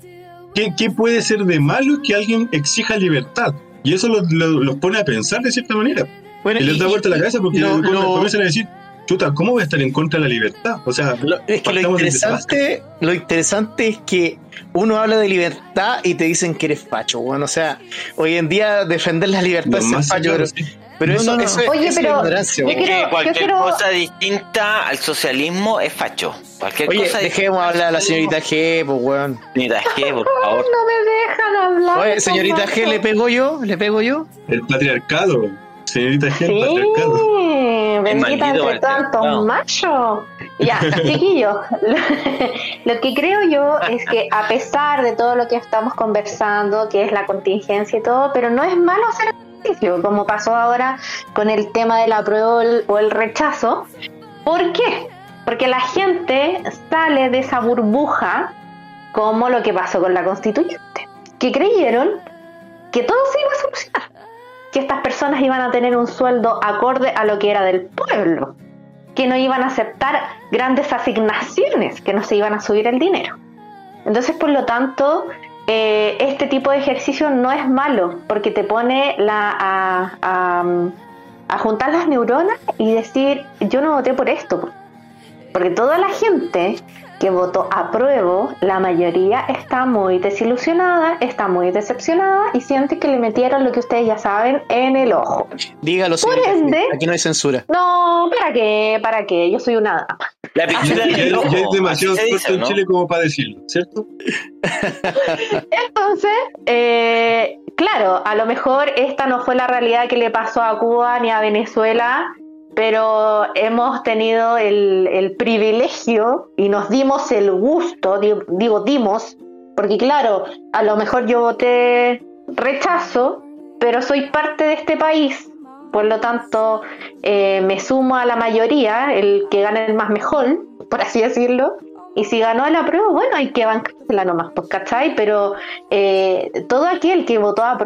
¿qué, qué puede ser de malo que alguien exija libertad? Y eso los, los- los pone a pensar de cierta manera. Bueno, Y les da y- vuelta la cabeza porque lo- comienzan- lo- comienzan a decir, chuta, ¿cómo voy a estar en contra de la libertad? O sea, Lo- es que lo interesante, lo interesante es que uno habla de libertad y te dicen que eres facho, bueno, o sea, hoy en día defender la libertad Lo es facho, claro, pero, sí. pero No, eso, no, no. eso es- Oye, es pero ignorancia, yo quiero- cualquier quiero- cosa distinta al socialismo es facho. Cualquier Oye, cosa dejemos hablar a la señorita G, pues weón. Señorita G, por favor. No me dejan hablar. Oye, señorita. G, ¿le pego yo? ¿Le pego yo? El patriarcado. Señorita Sí, bendita entre tantos machos. Ya, chiquillos, lo que creo yo es que a pesar de todo lo que estamos conversando, que es la contingencia y todo, pero no es malo hacer ejercicio, como pasó ahora con el tema del apruebo o el- o el rechazo. ¿Por qué? Porque la gente sale de esa burbuja como lo que pasó con la constituyente, que creyeron que todo se iba a solucionar que estas personas iban a tener un sueldo acorde a lo que era del pueblo, que no iban a aceptar grandes asignaciones, que no se iban a subir el dinero. Entonces, por lo tanto, eh, este tipo de ejercicio no es malo, porque te pone la, a, juntar las neuronas y decir, yo no voté por esto, porque toda la gente que votó apruebo, la mayoría está muy desilusionada, está muy decepcionada y siente que le metieron lo que ustedes ya saben en el ojo. Dígalo, Por ende- Aquí no hay censura. No, ¿para qué? ¿Para qué? Yo soy una dama. La del ojo. es demasiado fuerte dice, en ¿no? Chile como para decirlo, ¿cierto? Entonces, eh, claro, a lo mejor esta no fue la realidad que le pasó a Cuba ni a Venezuela, pero hemos tenido el, el privilegio y nos dimos el gusto, digo, dimos, porque claro, a lo mejor yo voté rechazo, pero soy parte de este país, por lo tanto eh, me sumo a la mayoría, el que gane el más mejor, por así decirlo, y si ganó la prueba, bueno, hay que bancársela nomás, pues, ¿cachai? Pero eh, todo aquel que votó a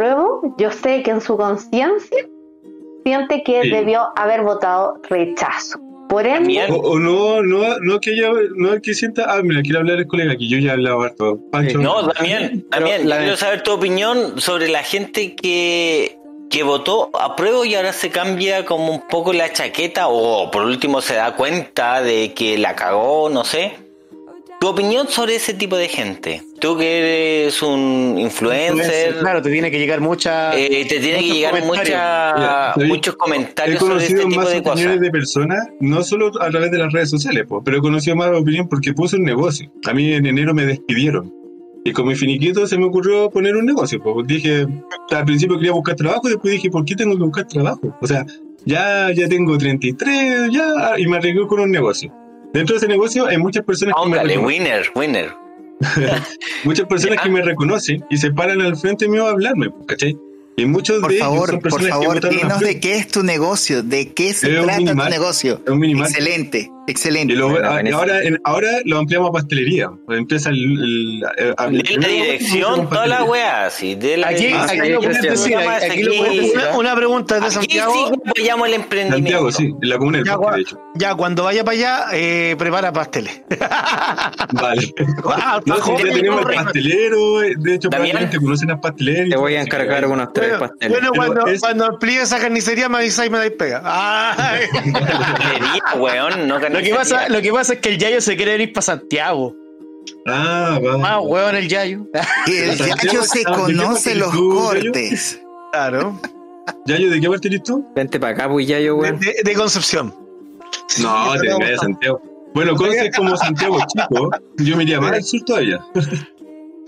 yo sé que en su conciencia siente que Sí. debió haber votado rechazo. Por ende. O, o no, no, no que ella, no que sienta, ah, mira, quiere hablar el colega, que yo ya he hablado harto. Pancho, No, también, también. la- Yo quiero saber tu opinión sobre la gente que, que votó a prueba y ahora se cambia como un poco la chaqueta o por último se da cuenta de que la cagó, no sé. Tu opinión sobre ese tipo de gente. Tú que eres un influencer, Claro, te tiene que llegar mucha. eh, te tiene que llegar comentarios. mucha, Mira, muchos He comentarios sobre conocido este tipo más de cosas. opiniones de personas, no solo a través de las redes sociales, po, pero he conocido más opinión porque puse un negocio. A mí en enero me despidieron. Y con mi finiquito se me ocurrió poner un negocio. po. Dije, al principio quería buscar trabajo y después dije, ¿por qué tengo que buscar trabajo? O sea, ya, ya tengo 33, ya, y me arreglé con un negocio. Dentro de ese negocio hay muchas personas que me Póngale, reconocen. winner, winner. Muchas personas que me reconocen y se paran al frente mío a hablarme, ¿cachai? Y muchos Por de ellos favor, son por personas que favor, a dinos de qué es tu negocio, de qué se Es trata tu negocio. Es un minimal. Excelente, excelente. Y lo- Bueno, ahora, en- ahora lo ampliamos a pastelería. Pues Empieza el. el- el- a- Lee la dirección, toda la wea, sí. De la Aquí, aquí sí, lo puedes sí, decir, sí. aquí lo puedes decir. Una, una pregunta de Aquí Santiago. sí el emprendimiento. Santiago, sí, en la comuna del Ya, de hecho. ya, cuando vaya para allá, eh, prepara pasteles. Vale. Ah, No, sí, ya joven, tenemos el pastelero. eh, De hecho, También. probablemente conocen a pasteleros. Te voy a encargar unos tres Bueno, pasteles. bueno, cuando, es- cuando amplíe esa carnicería me avisáis y me dais pega. Ay. Weón, no Lo que, pasa, lo que pasa es que el Yayo se quiere ir para Santiago. Ah, va. Ah, huevón, el Yayo. El Yayo se ¿de qué conoce los tú, Yayo? cortes. Claro. Yayo, ¿de qué parte eres tú? Vente para acá, pues ya yo, De, weón. de- de Concepción. No, te de Santiago. Bueno, conoces como Santiago chico. Yo me iría más al sur todavía.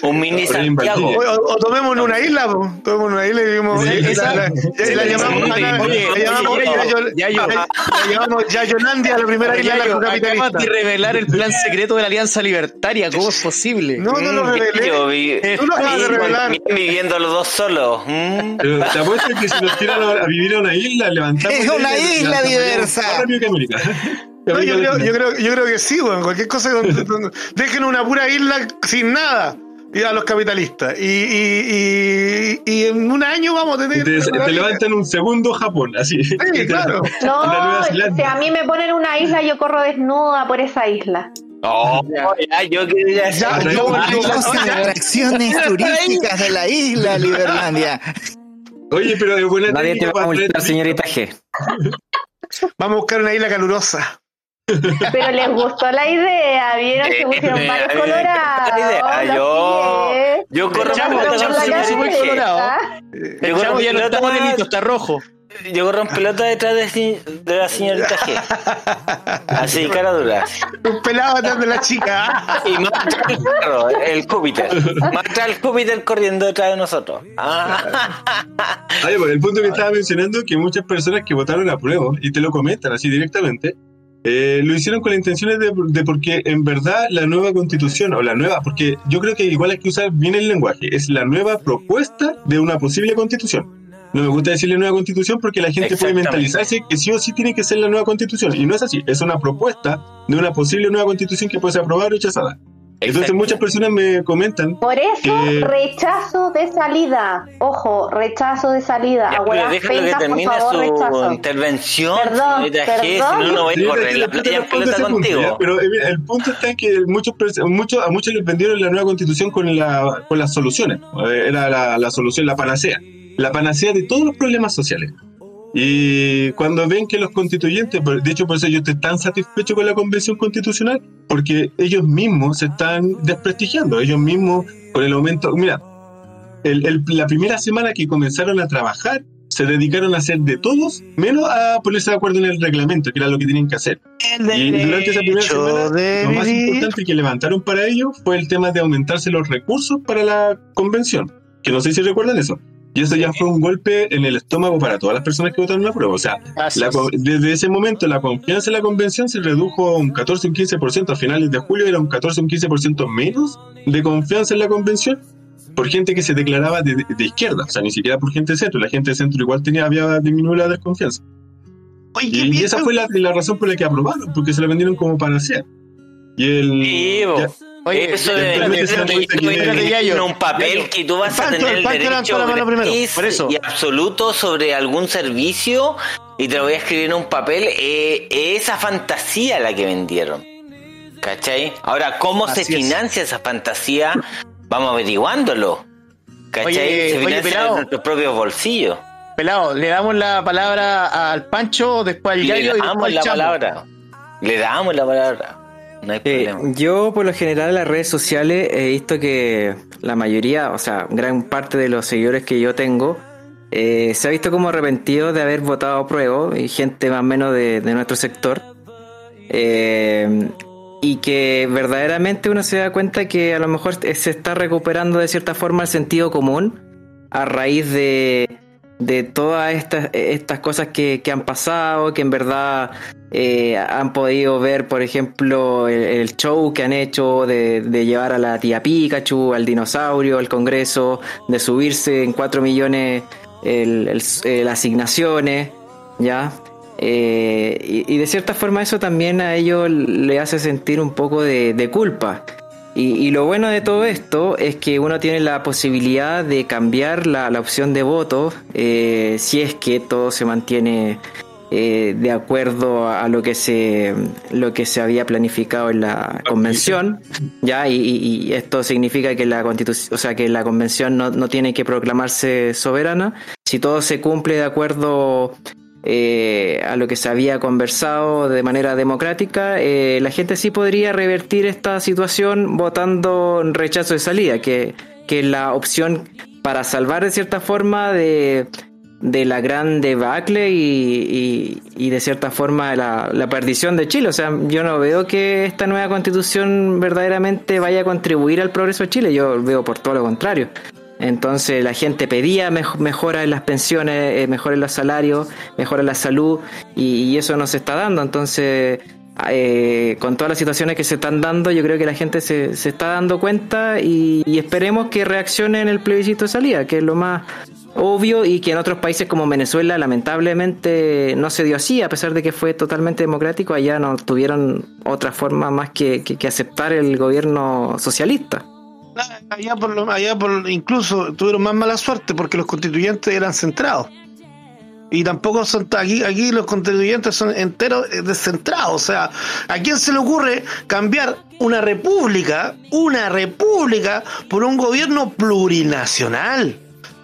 Un mini Santiago. Valdivia. O, o tomemos en una isla, po. tomemos en una isla y vivimos. Sí, la, la- sí, la llamamos, sí, la- oye, la llamamos oye, Yayo- Yayo. la- la llamamos Yayolandia, la primera isla Yayo, acabas capitalista. de revelar el plan secreto de la Alianza Libertaria. ¿Cómo es posible? No, no lo Mm, revelé. Tú lo acabas de revelar. viviendo los dos solos. Mm. Pero te apuesto que si nos tiran a, vivir a una isla, levantamos. Es la una isla diversa. No, yo, creo, yo, creo, yo creo que sí, weón. Cualquier cosa. donde- donde- Dejen una pura isla sin nada. Y a los capitalistas. Y, y, y, y en un año vamos a tener. Te, te levantan un segundo Japón, así. Sí, claro. No, si Zelanda. a mí me ponen una isla, yo corro desnuda por esa isla. Oh, ya, yo quería. Ya, yo- yo- atracciones turísticas de la isla, Liberlandia. Oye, pero es buena Nadie te va a multar, señorita G. Vamos a buscar una isla calurosa. Pero les gustó la idea, ¿vieron? Se pusieron Eh, varios eh, colorados. lo yo- yo corro. Yo El corro chavo ya no está pelota- morenito, está rojo. Yo corro en pelota detrás de, la señorita G. Así, cara dura. Un pelado atrás de la chica. Y más atrás el perro, el Júpiter. Más atrás el Júpiter corriendo detrás de nosotros. Ah. Ay, bueno, el punto que estaba mencionando que muchas personas que votaron a prueba y te lo comentan así directamente, eh, lo hicieron con la intención de, de porque en verdad la nueva constitución o la nueva, porque yo creo que igual hay que usar bien el lenguaje, es la nueva propuesta de una posible constitución. No me gusta decirle nueva constitución porque la gente puede mentalizarse que sí o sí tiene que ser la nueva constitución y no es así, es una propuesta de una posible nueva constitución que puede ser aprobada o rechazada. Entonces muchas personas me comentan Por eso, rechazo de salida. Ojo, rechazo de salida. Ya, pero déjalo que pencas, termine favor, su rechazo. intervención, Perdón, señorita G, si perdón. no, no voy a correr pero eh, el punto está en que muchos, muchos, a muchos les vendieron la nueva constitución con, la, con las soluciones. Eh, Era la, la solución, la panacea. La panacea de todos los problemas sociales. Y cuando ven que los constituyentes, por- de hecho por eso yo estoy tan satisfecho con la convención constitucional, porque ellos mismos se están desprestigiando, ellos mismos con el aumento, mira, el- el- la primera semana que comenzaron a trabajar, se dedicaron a hacer de todos, menos a ponerse de acuerdo en el reglamento, que era lo que tenían que hacer. Y durante esa primera semana, de lo más importante que levantaron para ello fue el tema de aumentarse los recursos para la convención, que no sé si recuerdan eso. Y eso ya fue un golpe en el estómago para todas las personas que votaron la prueba. O sea, la desde ese momento la confianza en la convención se redujo a un 14 un 15%. A finales de julio era un 14 un 15% menos de confianza en la convención por gente que se declaraba de, de izquierda. O sea, ni siquiera por gente de centro. La gente de centro igual tenía, había disminuido la desconfianza. Oye, ¿qué Y, y esa fue la, la razón por la que aprobaron, porque se la vendieron como panacea. Y el. Oye, Eso de vender en un papel que tú vas a tener el derecho gratis y absoluto sobre algún servicio y te lo voy a escribir en un papel eh, esa fantasía la que vendieron ¿cachai? ahora cómo se es. financia esa fantasía vamos averiguándolo ¿cachai? Oye, se oye, financia pelado. de nuestros propios bolsillos Pelado, le damos la palabra al Pancho, después al le y damos después la al Chamo. palabra le damos la palabra no hay Eh, problema yo por lo general en las redes sociales he visto que la mayoría, o sea, gran parte de los seguidores que yo tengo, eh, se ha visto como arrepentido de haber votado a prueba y gente más o menos de, de nuestro sector. Eh, y que verdaderamente uno se da cuenta que a lo mejor se está recuperando de cierta forma el sentido común a raíz de, de todas estas, estas cosas que, que han pasado, que en verdad eh, han podido ver, por ejemplo, el, show que han hecho de, llevar a la tía Pikachu, al dinosaurio, al Congreso, de subirse en 4 millones eh, las asignaciones, ¿ya? Eh, y, y de cierta forma eso también a ellos le hace sentir un poco de, de culpa. Y, y lo bueno de todo esto es que uno tiene la posibilidad de cambiar la, la opción de voto eh, si es que todo se mantiene eh, de acuerdo a lo que se lo que se había planificado en la convención ya y, y- y esto significa que la constitución o sea que la convención no, no tiene que proclamarse soberana. Si todo se cumple de acuerdo eh, a lo que se había conversado de manera democrática, eh, la gente sí podría revertir esta situación votando rechazo de salida, que, que es la opción para salvar de cierta forma de, de la gran debacle y, y- y de cierta forma la, la perdición de Chile. O sea, yo no veo que esta nueva constitución verdaderamente vaya a contribuir al progreso de Chile, yo veo por todo lo contrario. Entonces la gente pedía mej- mejoras en las pensiones, eh, mejoras en los salarios, mejoras en la salud y, eso no se está dando. Entonces, eh, con todas las situaciones que se están dando, yo creo que la gente se, se está dando cuenta y, y esperemos que reaccione en el plebiscito de salida, que es lo más obvio y que en otros países como Venezuela lamentablemente no se dio así, a pesar de que fue totalmente democrático, allá no tuvieron otra forma más que, que- que aceptar el gobierno socialista. Allá por, lo- allá por incluso tuvieron más mala suerte porque los constituyentes eran centrados. Y tampoco son aquí aquí los constituyentes son enteros descentrados, o sea, ¿a quién se le ocurre cambiar una república, una república por un gobierno plurinacional?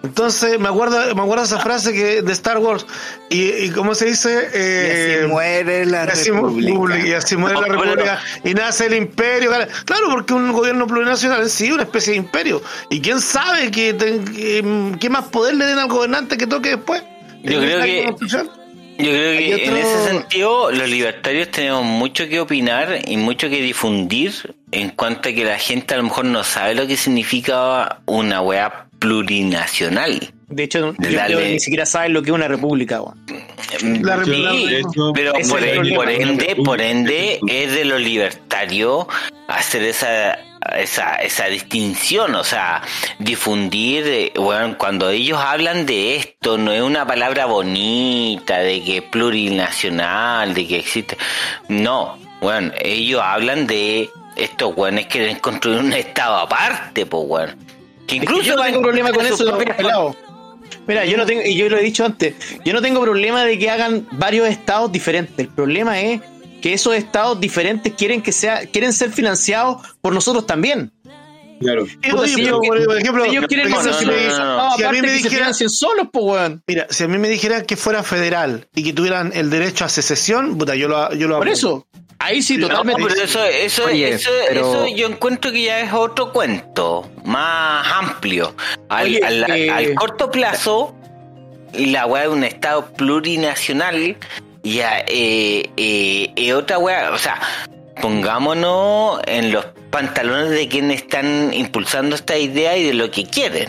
Entonces, me acuerdo me acuerdo esa frase que de Star Wars y, y cómo se dice Y eh, así muere la y así república. y así muere la No, república y nace el imperio. Claro, porque un gobierno plurinacional es sí una especie de imperio. ¿Y quién sabe que, ten- que- qué más poder le den al gobernante que toque después? Yo creo que-. Yo creo que otro- en ese sentido los libertarios tenemos mucho que opinar y mucho que difundir en cuanto a que la gente a lo mejor no sabe lo que significa una weá plurinacional. De hecho, yo Dale. creo que ni siquiera saben lo que es una república, weón. La república- hecho, pero por, el ende, por ende es de los libertarios hacer esa esa, esa distinción, o sea, difundir, eh, bueno, cuando ellos hablan de esto, no es una palabra bonita, de que es plurinacional, de que existe, no, bueno, ellos hablan de estos weones quieren construir un estado aparte, pues bueno. Que incluso yo no tengo problema con eso, también, pelado. Mira, yo no tengo, y yo lo he dicho antes, yo no tengo problema de que hagan varios estados diferentes. El problema es que esos estados diferentes quieren que sea, quieren ser financiados por nosotros también. Claro. Puta, oye, si pero, ellos, por ejemplo, ellos quieren no, no, no, Si a mí aparte me que se dijera- financien solos, pues, weón. Mira, si a mí me dijeran que fuera federal y que tuvieran el derecho a secesión, puta, yo lo, yo lo Por eso, ahí sí, totalmente. No, pero eso, eso, Oye, eso, pero- eso yo encuentro que ya es otro cuento, más amplio. Al, Oye, al- eh, al corto plazo, la weá de un estado plurinacional, ya eh, eh, otra weá, o sea, pongámonos en los pantalones de quienes están impulsando esta idea y de lo que quieren,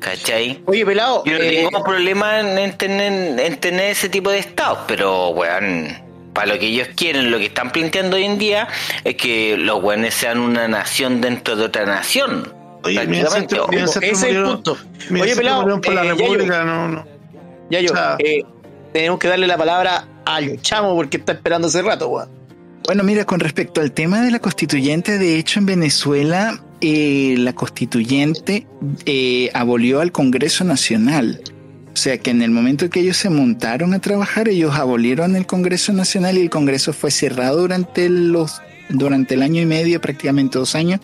¿cachai? Oye, pelado, Yo no eh, tengo problema en, en tener, en tener ese tipo de estados, pero, weón, para lo que ellos quieren, lo que están planteando hoy en día es que los weones sean una nación dentro de otra nación. Oye, Ojo, ancestro ese es el punto. Oye, pelado, por la eh, ya yo- república, no, no. Ya yo, O sea- eh, tenemos que darle la palabra al chamo porque está esperando hace rato, weón. Bueno, mira, con respecto al tema de la constituyente, de hecho en Venezuela eh, la constituyente eh, abolió al Congreso Nacional. O sea que en el momento en que ellos se montaron a trabajar, ellos abolieron el Congreso Nacional y el Congreso fue cerrado durante los durante el año y medio, prácticamente dos años,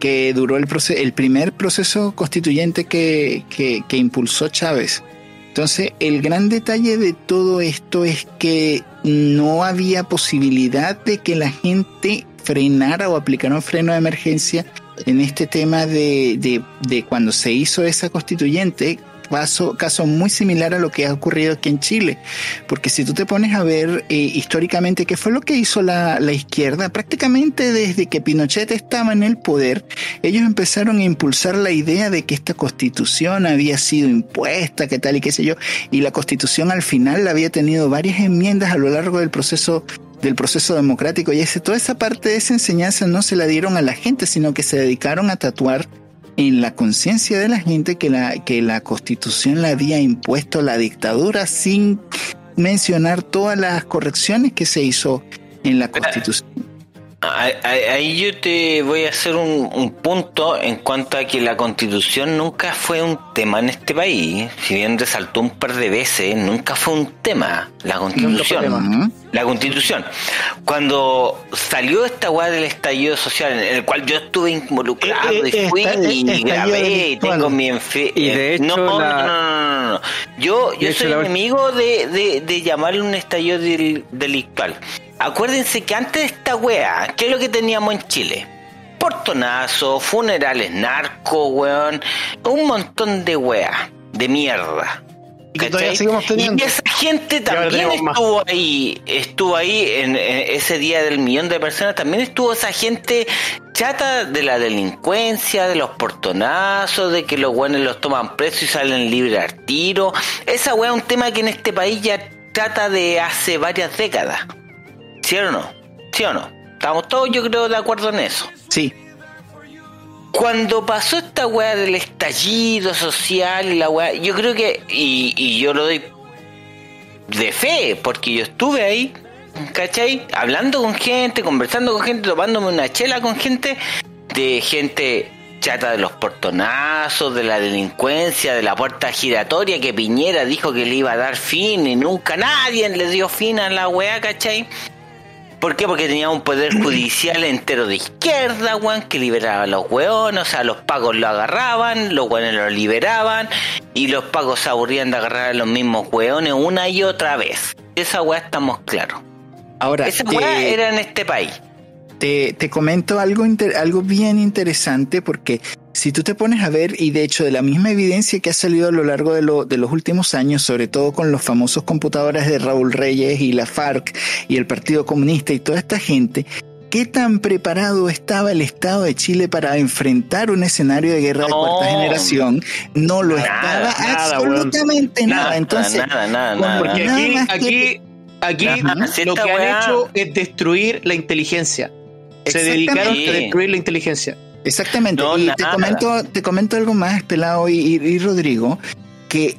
que duró el, proce- el primer proceso constituyente que, que impulsó Chávez. Entonces, el gran detalle de todo esto es que no había posibilidad de que la gente frenara o aplicara un freno de emergencia en este tema de, de, de cuando se hizo esa constituyente. Caso, muy similar a lo que ha ocurrido aquí en Chile. Porque si tú te pones a ver eh, históricamente qué fue lo que hizo la, la izquierda, prácticamente desde que Pinochet estaba en el poder, ellos empezaron a impulsar la idea de que esta constitución había sido impuesta, que tal y qué sé yo, y la constitución al final había tenido varias enmiendas a lo largo del proceso del proceso democrático y ese, toda esa parte de esa enseñanza no se la dieron a la gente, sino que se dedicaron a tatuar en la conciencia de la gente que la, que la constitución le había impuesto la dictadura sin mencionar todas las correcciones que se hizo en la constitución. Ahí, yo te voy a hacer un, un punto en cuanto a que la constitución nunca fue un tema en este país. Si bien resaltó un par de veces, nunca fue un tema la constitución. tema. La constitución. Cuando salió esta weá del estallido social, en el cual yo estuve involucrado Eh, eh, y fui esta- eh, y grabé y tengo mi enfe- Y de eh, no, hecho no, la- no, no, no, no. Yo, yo soy la- enemigo de, de, de llamarle un estallido del- delictual. Acuérdense que antes de esta weá, ¿qué es lo que teníamos en Chile? Portonazo, funerales narco, weón, un montón de weá, de mierda. Y que todavía ¿Cachai? seguimos teniendo. Y esa gente también más. estuvo ahí, estuvo ahí en, en ese día del millón de personas, también estuvo esa gente chata de la delincuencia, de los portonazos, de que los buenos los toman presos y salen libres al tiro. Esa weá es un tema que en este país ya trata de hace varias décadas. ¿Sí o no? ¿Sí o no? Estamos todos yo creo de acuerdo en eso. Sí, Cuando pasó esta weá del estallido social y la weá, yo creo que, y, y yo lo doy de fe, porque yo estuve ahí, ¿cachai? Hablando con gente, conversando con gente, tomándome una chela con gente, de gente chata de los portonazos, de la delincuencia, de la puerta giratoria que Piñera dijo que le iba a dar fin y nunca nadie le dio fin a la weá, ¿cachai? ¿Por qué? Porque tenía un poder judicial entero de izquierda, weón, que liberaba a los weones, o sea, los pagos lo agarraban, los weones lo liberaban, y los pagos se aburrían de agarrar a los mismos weones una y otra vez. Esa weá estamos claros. Ahora, Esa weá era en este país. Te, te comento algo, inter- algo bien interesante porque si tú te pones a ver, y de hecho de la misma evidencia que ha salido a lo largo de, lo- de los últimos años, sobre todo con los famosos computadores de Raúl Reyes y la FARC y el Partido Comunista y toda esta gente, ¿qué tan preparado estaba el Estado de Chile para enfrentar un escenario de guerra de cuarta generación? No lo Nada, estaba nada, absolutamente nada. Nada, Entonces, nada, nada, con- nada. Porque Nada aquí, que- aquí, aquí lo que han hecho es destruir la inteligencia. Se dedicaron a destruir la inteligencia. Exactamente. No, y te comento, te comento algo más, Pelado y, y- y Rodrigo, que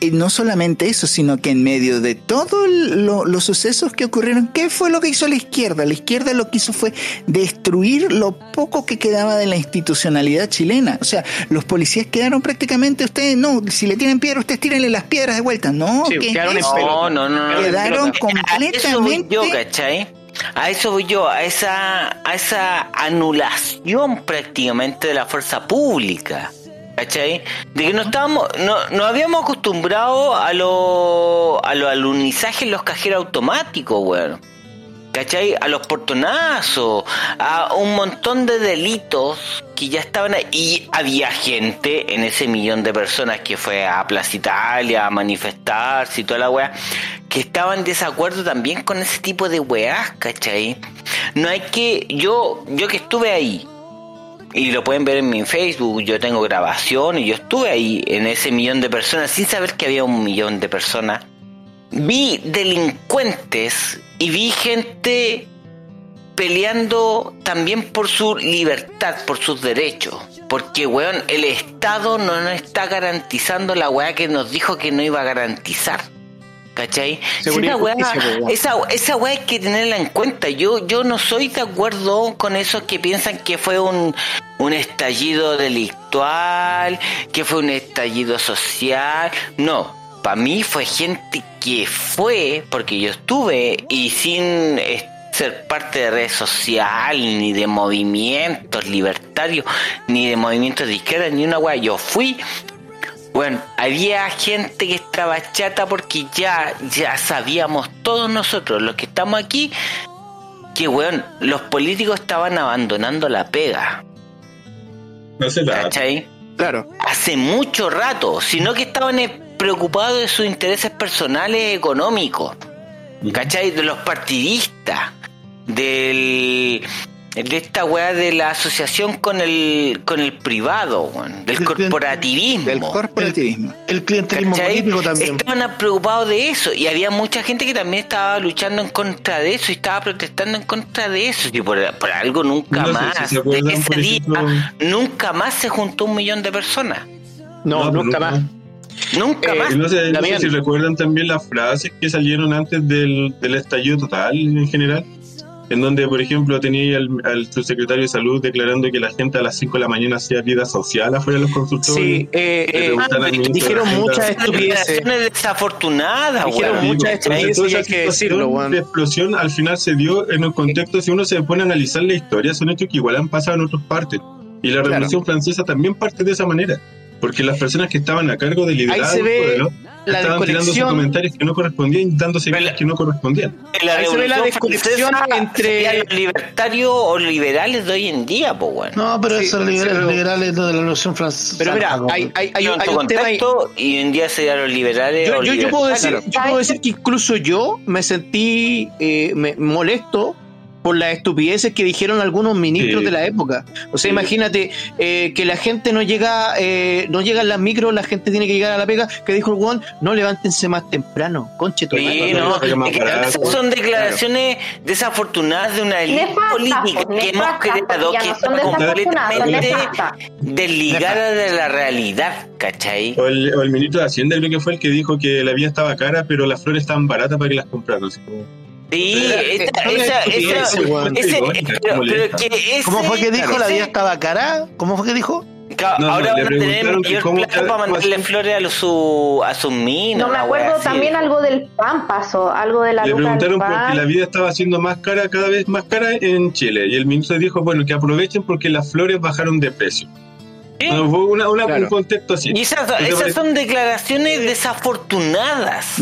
eh, no solamente eso, sino que en medio de todos los sucesos que ocurrieron, ¿qué fue lo que hizo la izquierda? La izquierda lo que hizo fue destruir lo poco que quedaba de la institucionalidad chilena. O sea, los policías quedaron prácticamente, ustedes no, si le tienen piedra, ustedes tírenle las piedras de vuelta. No, Sí, ¿qué es quedaron en eso? No, no, no, no. Quedaron A eso completamente- yo, ¿cachai? A eso voy yo, a esa, a esa anulación prácticamente de la fuerza pública. ¿Cachai? De que no estábamos, no, nos habíamos acostumbrado a lo, a lo alunizaje en los cajeros automáticos, weón. ¿Cachai? A los portonazos, a un montón de delitos que ya estaban ahí. Y había gente en ese millón de personas que fue a Plaza Italia a manifestarse y toda la weá, que estaban en desacuerdo también con ese tipo de weás, ¿cachai? No hay que. Yo, yo que estuve ahí, y lo pueden ver en mi Facebook, yo tengo grabación y yo estuve ahí en ese millón de personas sin saber que había un millón de personas. Vi delincuentes y vi gente peleando también por su libertad, por sus derechos. Porque, weón, el Estado no nos está garantizando la weá que nos dijo que no iba a garantizar. ¿Cachai? Seguridad esa, weá, justicia, weón. esa, esa weá hay que tenerla en cuenta. Yo, yo no soy de acuerdo con esos que piensan que fue un, un estallido delictual, que fue un estallido social. No, para mí fue gente que fue, porque yo estuve y sin eh, ser parte de red social, ni de movimientos libertarios, ni de movimientos de izquierda, ni una weá. Yo fui bueno, había gente que estaba chata porque ya, ya sabíamos todos nosotros, los que estamos aquí, que weón, los políticos estaban abandonando la pega, No. ¿cachai? Claro. Hace mucho rato, sino que estaban preocupados de sus intereses personales económicos, ¿cachai? De los partidistas, del de esta weá de la asociación con el con el privado, del corporativismo. Del corporativismo. El clientelismo ¿Cachai? político también. Estaban preocupados de eso y había mucha gente que también estaba luchando en contra de eso y estaba protestando en contra de eso. Y por, por algo nunca No más, si se acuerdan, de ese día, ejemplo- nunca más se juntó un millón de personas. No, No, nunca no. más. Nunca Eh, más. No sé, no sé si recuerdan también las frases que salieron antes del, del estallido total en general, en donde, por ejemplo, tenía al, al subsecretario de salud declarando que la gente a las 5 de la mañana hacía vida social afuera de los consultorios. Sí, eh, eh, dijeron muchas estupideces. Desafortunadas, Dijeron weón. muchas estupideces hay que decirlo, de explosión al final se dio en un contexto, si uno se pone a analizar la historia, son hechos que igual han pasado en otras partes. Y la Revolución Francesa también parte de esa manera, porque las personas que estaban a cargo de liderar la estaban tirando desconexión. comentarios que no correspondían y dándose cosas que no correspondían. La Ahí se ve la desconexión entre- los libertarios o liberales de hoy en día, pues bueno. No, pero Sí, esos liberales, pero- liberales de la Revolución Francesa. Pero mira, hay, hay, hay, un- hay un tema ahí. y hoy en día serían los liberales Yo, o yo, yo puedo decir, yo puedo decir que incluso yo me sentí eh, me- molesto por las estupideces que dijeron algunos ministros Sí. de la época. O sea, Sí. imagínate eh, que la gente no llega, eh, no llegan las micros, la gente tiene que llegar a la pega, que dijo el Juan, no levántense más temprano, conche tu Sí, no, son declaraciones desafortunadas de una élite Nefastas, política pues, que hemos creado que no está completamente desligada de la realidad, ¿cachai? O el, o el ministro de Hacienda creo que fue el que dijo que la vida estaba cara, pero las flores estaban baratas para que las compraran. así como- Sí, esa, ¿Cómo fue que dijo? ¿La vida estaba cara? ¿Cómo fue que dijo? Claro, No, no, ahora le van a tener mayor plata para mandarle flores a, los, su, a sus minas. No me acuerdo así. también algo del pan pasó, algo de la Le preguntaron por pan. qué la vida estaba siendo más cara, cada vez más cara en Chile. Y el ministro dijo, bueno, que aprovechen porque las flores bajaron de precio. Sí. No, fue una, una- Claro. un contexto así. Y esas, son declaraciones desafortunadas.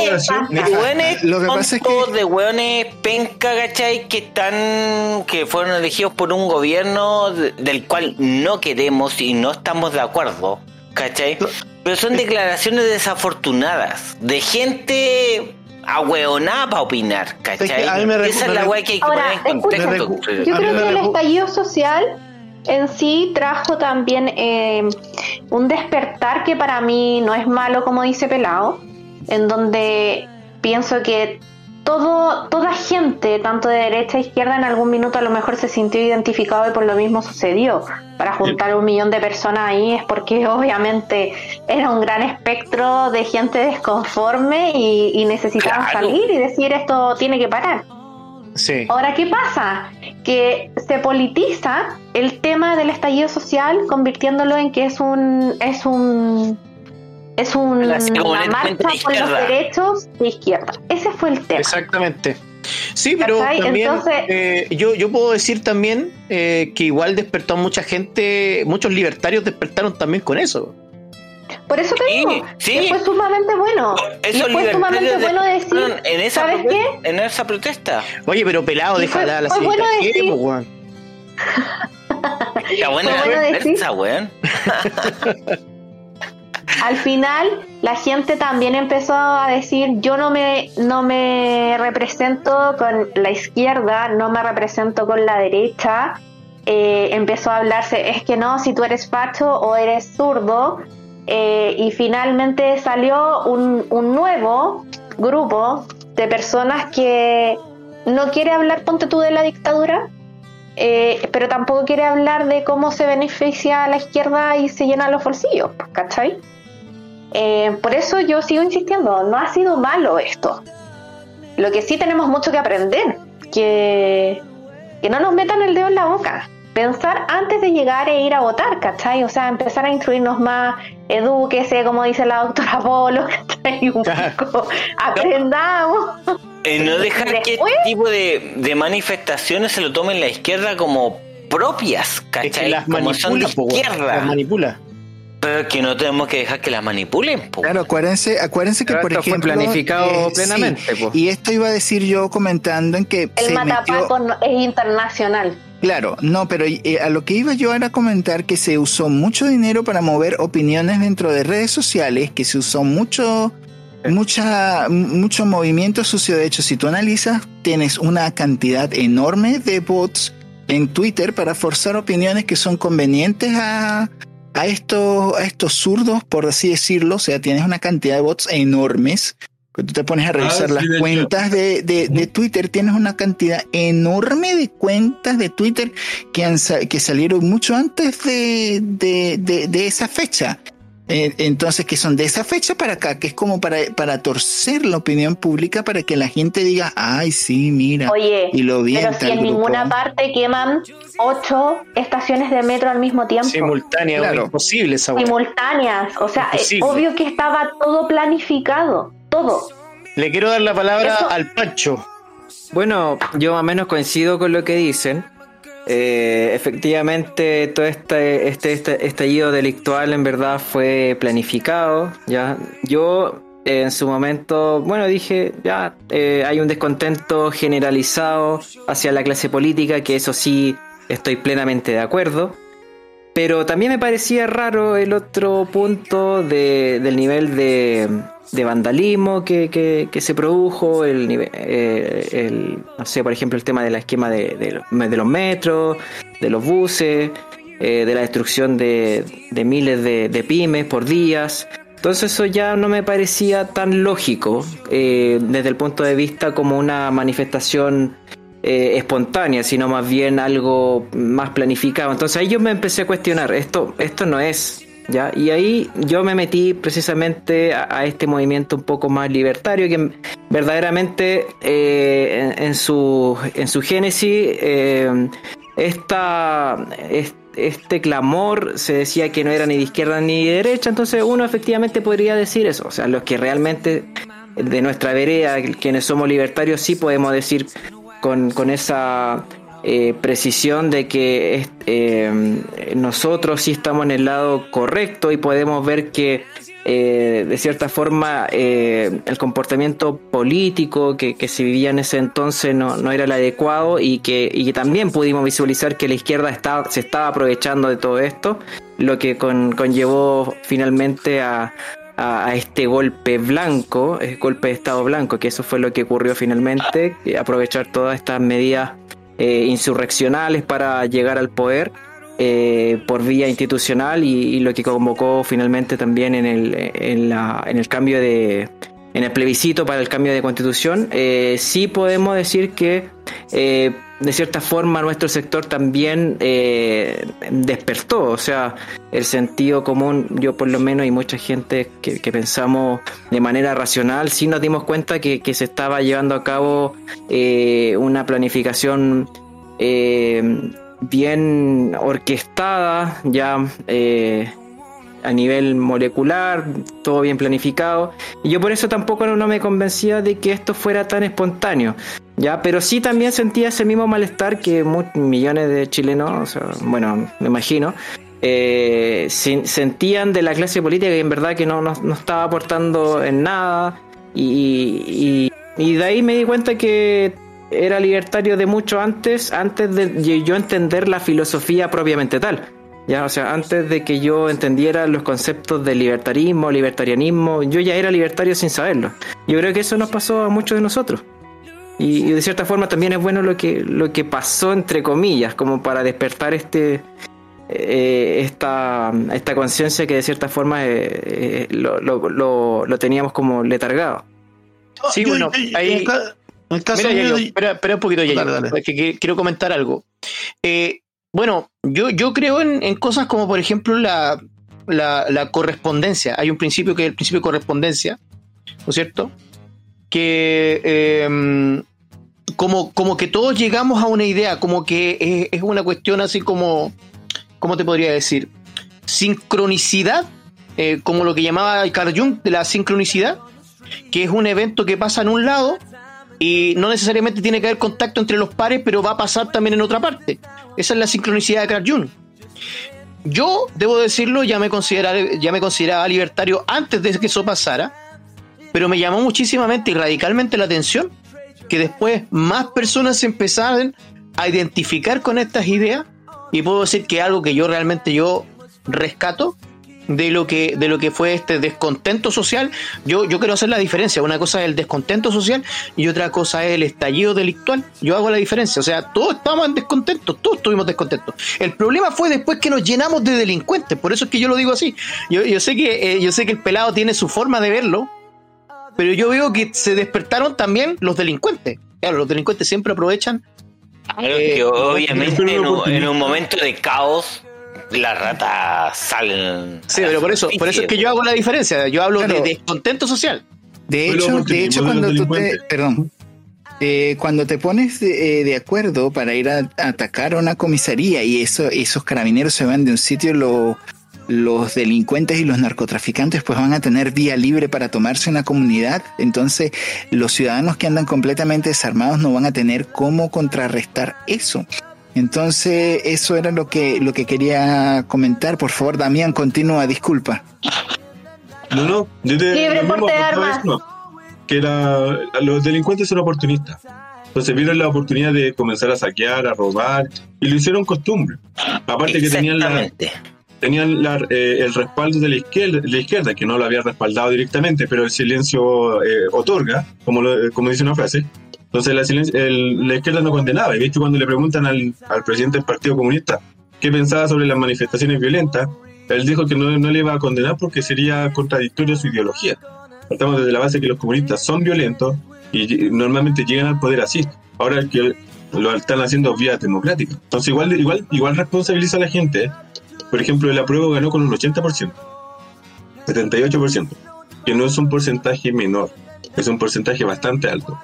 Hueones Lo que pasa es que- tontos, de hueones penca, ¿cachai? Que están, que fueron elegidos por un gobierno de- del cual no queremos y no estamos de acuerdo, ¿cachai? Pero son declaraciones desafortunadas, de gente ahueonada para opinar, ¿cachai? Es que a mí me recu- Esa es la hueá que hay que Ahora, poner en contexto. Yo A creo que el estallido social en sí trajo también eh, un despertar que para mí no es malo, como dice Pelao, en donde pienso que todo, toda gente, tanto de derecha a izquierda, en algún minuto a lo mejor se sintió identificado y por lo mismo sucedió. Para juntar un millón de personas ahí es porque obviamente era un gran espectro de gente desconforme y, y necesitaban Claro. salir y decir esto tiene que parar. Sí. Ahora, ¿qué pasa? Que se politiza el tema del estallido social, convirtiéndolo en que es un es un es un- una marcha de por los derechos de izquierda. Ese fue el tema. Exactamente. Sí, pero Entonces- eh, yo, yo puedo decir también eh, que igual despertó a mucha gente, muchos libertarios despertaron también con eso. Por eso te digo, sí. que fue sumamente bueno. y Esos fue sumamente libertarios bueno decir, despertaron en esa, ¿sabes qué? en esa protesta. Oye, pero pelado, fue- déjala la fue siguiente bueno decir- pues, weón. La buena Fue bueno decir- weón. al final la gente también empezó a decir yo no me no me represento con la izquierda no me represento con la derecha Eh, empezó a hablarse es que no si tú eres facho o eres zurdo Eh, y finalmente salió un, un nuevo grupo de personas que no quiere hablar ponte tú de la dictadura eh, pero tampoco quiere hablar de cómo se beneficia a la izquierda y se llena los bolsillos, ¿cachai? Eh, por eso yo sigo insistiendo, no ha sido malo esto. Lo que sí tenemos mucho que aprender, que, que no nos metan el dedo en la boca. Pensar antes de llegar e ir a votar, ¿cachai? O sea, empezar a instruirnos más, edúquese, como dice la doctora Polo, ¿cachai? Un poco, aprendamos. Eh, no dejar que este tipo de, de manifestaciones se lo tomen la izquierda como propias, Es que ¿cachai? las como son de izquierda. Las manipula. Pero que no tenemos que dejar que las manipulen, po. Claro, acuérdense, acuérdense que Pero por esto fue ejemplo. planificado sí, plenamente. Y esto iba a decir yo comentando en que El se matapaco metió. no- es internacional. Claro, no, pero eh, a lo que iba yo era comentar que se usó mucho dinero para mover opiniones dentro de redes sociales, que se usó mucho, mucha, mucho movimiento sucio. De hecho, si tú analizas, tienes una cantidad enorme de bots en Twitter para forzar opiniones que son convenientes a, a estos, a estos zurdos, por así decirlo. O sea, tienes una cantidad de bots enormes. Cuando tú te pones a revisar sí, las de cuentas de, de, de Twitter, tienes una cantidad enorme de cuentas de Twitter que, han, que salieron mucho antes de, de, de, de esa fecha. Eh, entonces, que son de esa fecha para acá, que es como para, para torcer la opinión pública para que la gente diga, ay, sí, mira. Oye, y lo vi pero en si tal en grupo. ninguna parte queman ocho estaciones de metro al mismo tiempo. Simultánea, Claro. imposible esa weá. simultáneas. O sea, es Imposible. obvio que estaba todo planificado. Todo. Le quiero dar la palabra Eso- al Pancho. Bueno, yo más o menos coincido con lo que dicen. Eh, efectivamente, todo este, este, este estallido delictual en verdad fue planificado. Ya, yo eh, en su momento, bueno, dije, ya eh, hay un descontento generalizado hacia la clase política, que eso sí estoy plenamente de acuerdo. Pero también me parecía raro el otro punto de- del nivel de, de vandalismo que, que- se produjo, el, nive- eh, el- no sé, por ejemplo, el tema del esquema de, de los- metros, de los buses, eh, de la destrucción de, de miles de, de pymes por días. Entonces eso ya no me parecía tan lógico eh, desde el punto de vista como una manifestación eh, espontánea, sino más bien algo más planificado. Entonces ahí yo me empecé a cuestionar, esto, esto no es ¿ya? Y ahí yo me metí precisamente a, este movimiento un poco más libertario que verdaderamente eh, en, su, en su génesis eh, este clamor se decía que no era ni de izquierda ni de derecha, entonces uno efectivamente podría decir eso, o sea, los que realmente de nuestra vereda, quienes somos libertarios, sí podemos decir con, con esa eh, precisión de que eh, nosotros sí estamos en el lado correcto y podemos ver que eh, de cierta forma el comportamiento político que, se vivía en ese entonces no, no era el adecuado y que, también pudimos visualizar que la izquierda estaba, se estaba aprovechando de todo esto, lo que conllevó finalmente a, a, este golpe blanco, el golpe de Estado blanco, que eso fue lo que ocurrió finalmente, aprovechar todas estas medidas eh, insurreccionales para llegar al poder eh, por vía institucional y, lo que convocó finalmente también en el, en, la, en el cambio de en el plebiscito para el cambio de constitución. Eh, sí podemos decir que de cierta forma nuestro sector también despertó o sea el sentido común yo por lo menos y mucha gente que, pensamos de manera racional sí nos dimos cuenta que, se estaba llevando a cabo una planificación eh, bien orquestada, ya eh, a nivel molecular, todo bien planificado. Y yo por eso tampoco no, me convencía de que esto fuera tan espontáneo. Ya, pero sí también sentía ese mismo malestar que millones de chilenos, bueno, me imagino, eh, sentían de la clase política que en verdad que no, no, estaba aportando en nada. y, y de ahí me di cuenta que era libertario de mucho antes, antes de yo entender la filosofía propiamente tal. Ya, o sea, antes de que yo entendiera los conceptos de libertarismo, libertarianismo, yo ya era libertario sin saberlo. Yo creo que eso nos pasó a muchos de nosotros. Y, de cierta forma también es bueno lo que, lo que pasó entre comillas, como para despertar este eh, esta, esta conciencia que de cierta forma eh, eh, lo, lo, lo, teníamos como letargado. Sí, bueno, ahí... Mira, espera, un poquito, ya. que quiero comentar algo. Eh, bueno, yo, yo creo en, cosas como, por ejemplo, la, la, correspondencia. Hay un principio que es el principio de correspondencia, ¿no es cierto? Que em, como, como que todos llegamos a una idea, como que es, una cuestión así como, ¿cómo te podría decir? Sincronicidad, eh, como lo que llamaba Carl Jung de la sincronicidad, que es un evento que pasa en un lado y no necesariamente tiene que haber contacto entre los pares, pero va a pasar también en otra parte. Esa es la sincronicidad de Carl Jung. Yo, debo decirlo, ya me, ya me consideraba libertario antes de que eso pasara, pero me llamó muchísimamente y radicalmente la atención que después más personas se empezaran a identificar con estas ideas y puedo decir que algo que yo realmente yo rescato de lo que, de lo que fue este descontento social. Yo, yo quiero hacer la diferencia. Una cosa es el descontento social y otra cosa es el estallido delictual. Yo hago la diferencia. O sea, todos estábamos en descontento, todos estuvimos descontentos. El problema fue después que nos llenamos de delincuentes. Por eso es que yo lo digo así. Yo, yo sé que, eh, yo sé que el pelado tiene su forma de verlo, pero yo veo que se despertaron también los delincuentes. Claro, los delincuentes siempre aprovechan. Eh, obviamente en un momento de caos las ratas salen. Sí, pero por eso, por eso es que yo hago la diferencia. Yo hablo de descontento social. De hecho, de hecho cuando tú te, perdón, eh, cuando te pones de, eh, acuerdo para ir a, atacar a una comisaría y eso, esos carabineros se van de un sitio, los delincuentes y los narcotraficantes pues van a tener vía libre para tomarse una comunidad, entonces los ciudadanos que andan completamente desarmados no van a tener cómo contrarrestar eso. Entonces, eso era lo que, lo que quería comentar. Por favor, Damián, continúa, disculpa. No, no, yo te, Libre porte de armas. que era, los delincuentes son oportunistas. Entonces vieron la oportunidad de comenzar a saquear, a robar, y lo hicieron costumbre. Aparte que tenían la, tenían eh, el respaldo de la izquierda, la izquierda, que no lo había respaldado directamente, pero el silencio eh, otorga, como, como dice una frase. Entonces la, la izquierda no condenaba. Y de hecho cuando le preguntan al, al, presidente del Partido Comunista qué pensaba sobre las manifestaciones violentas, él dijo que no, no le iba a condenar porque sería contradictorio a su ideología. Estamos desde la base que los comunistas son violentos y normalmente llegan al poder así. Ahora que lo están haciendo vía democrática. Entonces igual, igual, igual responsabiliza a la gente por ejemplo, el apruebo ganó con un 80%, 78%, que no es un porcentaje menor, es un porcentaje bastante alto.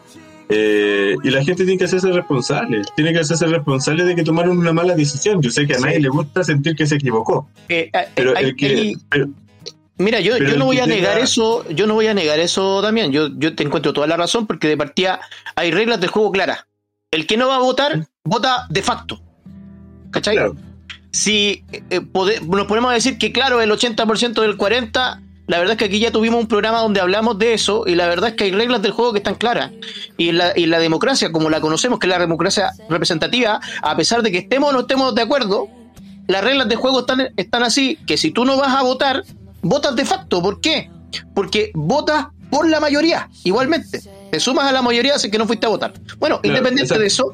Eh, y la gente tiene que hacerse responsable, tiene que hacerse responsable de que tomaron una mala decisión. Yo sé que a nadie le gusta sentir que se equivocó, Eh, eh, pero el que... pero- Mira, yo, yo no voy a negar eso, yo no voy a negar eso también. Yo, yo te encuentro toda la razón porque de partida hay reglas del juego claras. El que no va a votar, vota de facto. ¿Cachai? claro, Si eh, pode- nos ponemos a decir que, claro, el 80% del 40%, la verdad es que aquí ya tuvimos un programa donde hablamos de eso y la verdad es que hay reglas del juego que están claras. Y la, y la democracia, como la conocemos, que es la democracia representativa, a pesar de que estemos o no estemos de acuerdo, las reglas del juego están, están así, que si tú no vas a votar, votas de facto. ¿Por qué? Porque votas por la mayoría, igualmente. Te sumas a la mayoría si que no fuiste a votar. Bueno, claro, independiente exacto. de eso,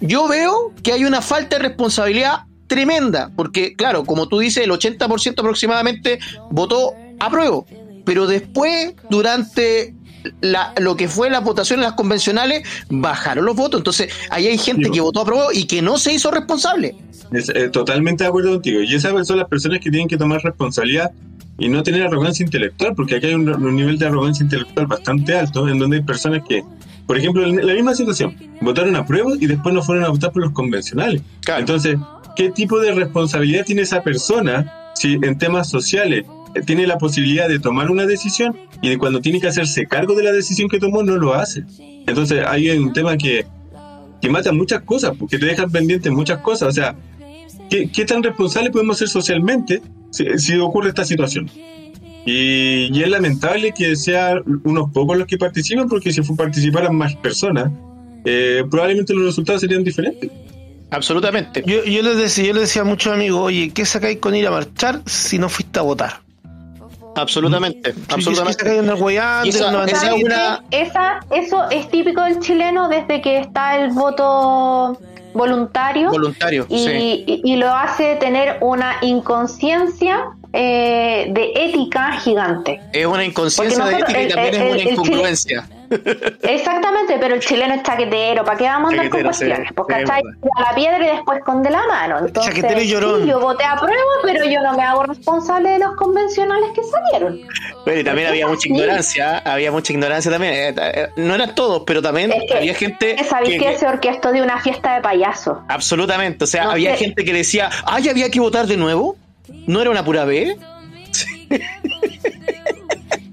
yo veo que hay una falta de responsabilidad tremenda, porque claro, como tú dices, el 80% aproximadamente votó a prueba, pero después, durante la- lo que fue la votación en las convencionales, bajaron los votos, entonces ahí hay gente que votó a prueba y que no se hizo responsable. Es, eh, totalmente de acuerdo contigo. Y esas son las personas que tienen que tomar responsabilidad y no tener arrogancia intelectual, porque aquí hay un, un nivel de arrogancia intelectual bastante alto, en donde hay personas que, por ejemplo, en la misma situación, votaron a prueba y después no fueron a votar por los convencionales. Claro. Entonces, ¿qué tipo de responsabilidad tiene esa persona si en temas sociales eh, tiene la posibilidad de tomar una decisión y de cuando tiene que hacerse cargo de la decisión que tomó no lo hace? Entonces, hay un tema que, que mata muchas cosas, porque te dejan pendientes muchas cosas. O sea, ¿qué, qué tan responsable podemos ser socialmente si, si ocurre esta situación? Y, y es lamentable que sean unos pocos los que participan, porque si participaran más personas, eh, probablemente los resultados serían diferentes. Absolutamente. Yo, yo les decía, yo les decía a muchos amigos, oye, ¿qué sacáis con ir a marchar si no fuiste a votar? Absolutamente. ¿Qué Absolutamente. esa- eso es típico del chileno desde que está el voto voluntario Voluntario. y, sí. y- y lo hace tener una inconsciencia eh, de ética gigante. Es una inconsciencia de ética y también el- es una el- el incongruencia. Exactamente, pero el chileno es chaquetero, ¿para qué vamos a andar con Chaquetero, sí, cuestiones? Pues sí, es ¿cachai? Tira la piedra y después esconde la mano. Entonces, Chaquetero y llorón. sí, yo voté a prueba, pero yo no me hago responsable de los convencionales que salieron. Bueno, y también había mucha Sí. ignorancia, había mucha ignorancia también. Eh, eh, No eran todos, pero también Es que- había gente Que sabéis que- que, se orquestó de una fiesta de payaso. absolutamente, o sea, No había sé. gente que decía, ay, había que votar de nuevo. ¿No era una pura B?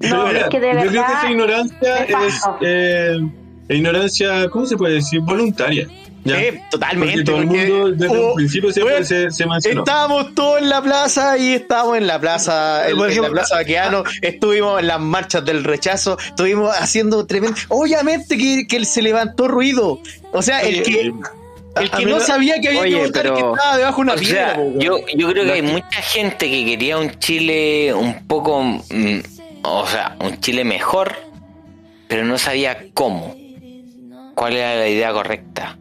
No, es que de yo creo que verdad esa ignorancia es eh, ignorancia, ¿cómo se puede decir? Voluntaria. ¿ya? Eh, totalmente. Porque todo el mundo desde oh, un principio siempre bueno, se, se mencionó. Estábamos todos en la plaza y estábamos en la plaza, en, en la plaza Baqueano, estuvimos en las marchas del rechazo, estuvimos haciendo tremendo. Obviamente que, que se levantó ruido. O sea, el que, el que no sabía que había Oye, que votar pero- que estaba debajo de una O piedra. sea, yo, yo creo que hay mucha gente que quería un Chile un poco, mm, o sea, un Chile mejor, pero no sabía cómo. ¿Cuál era la idea correcta?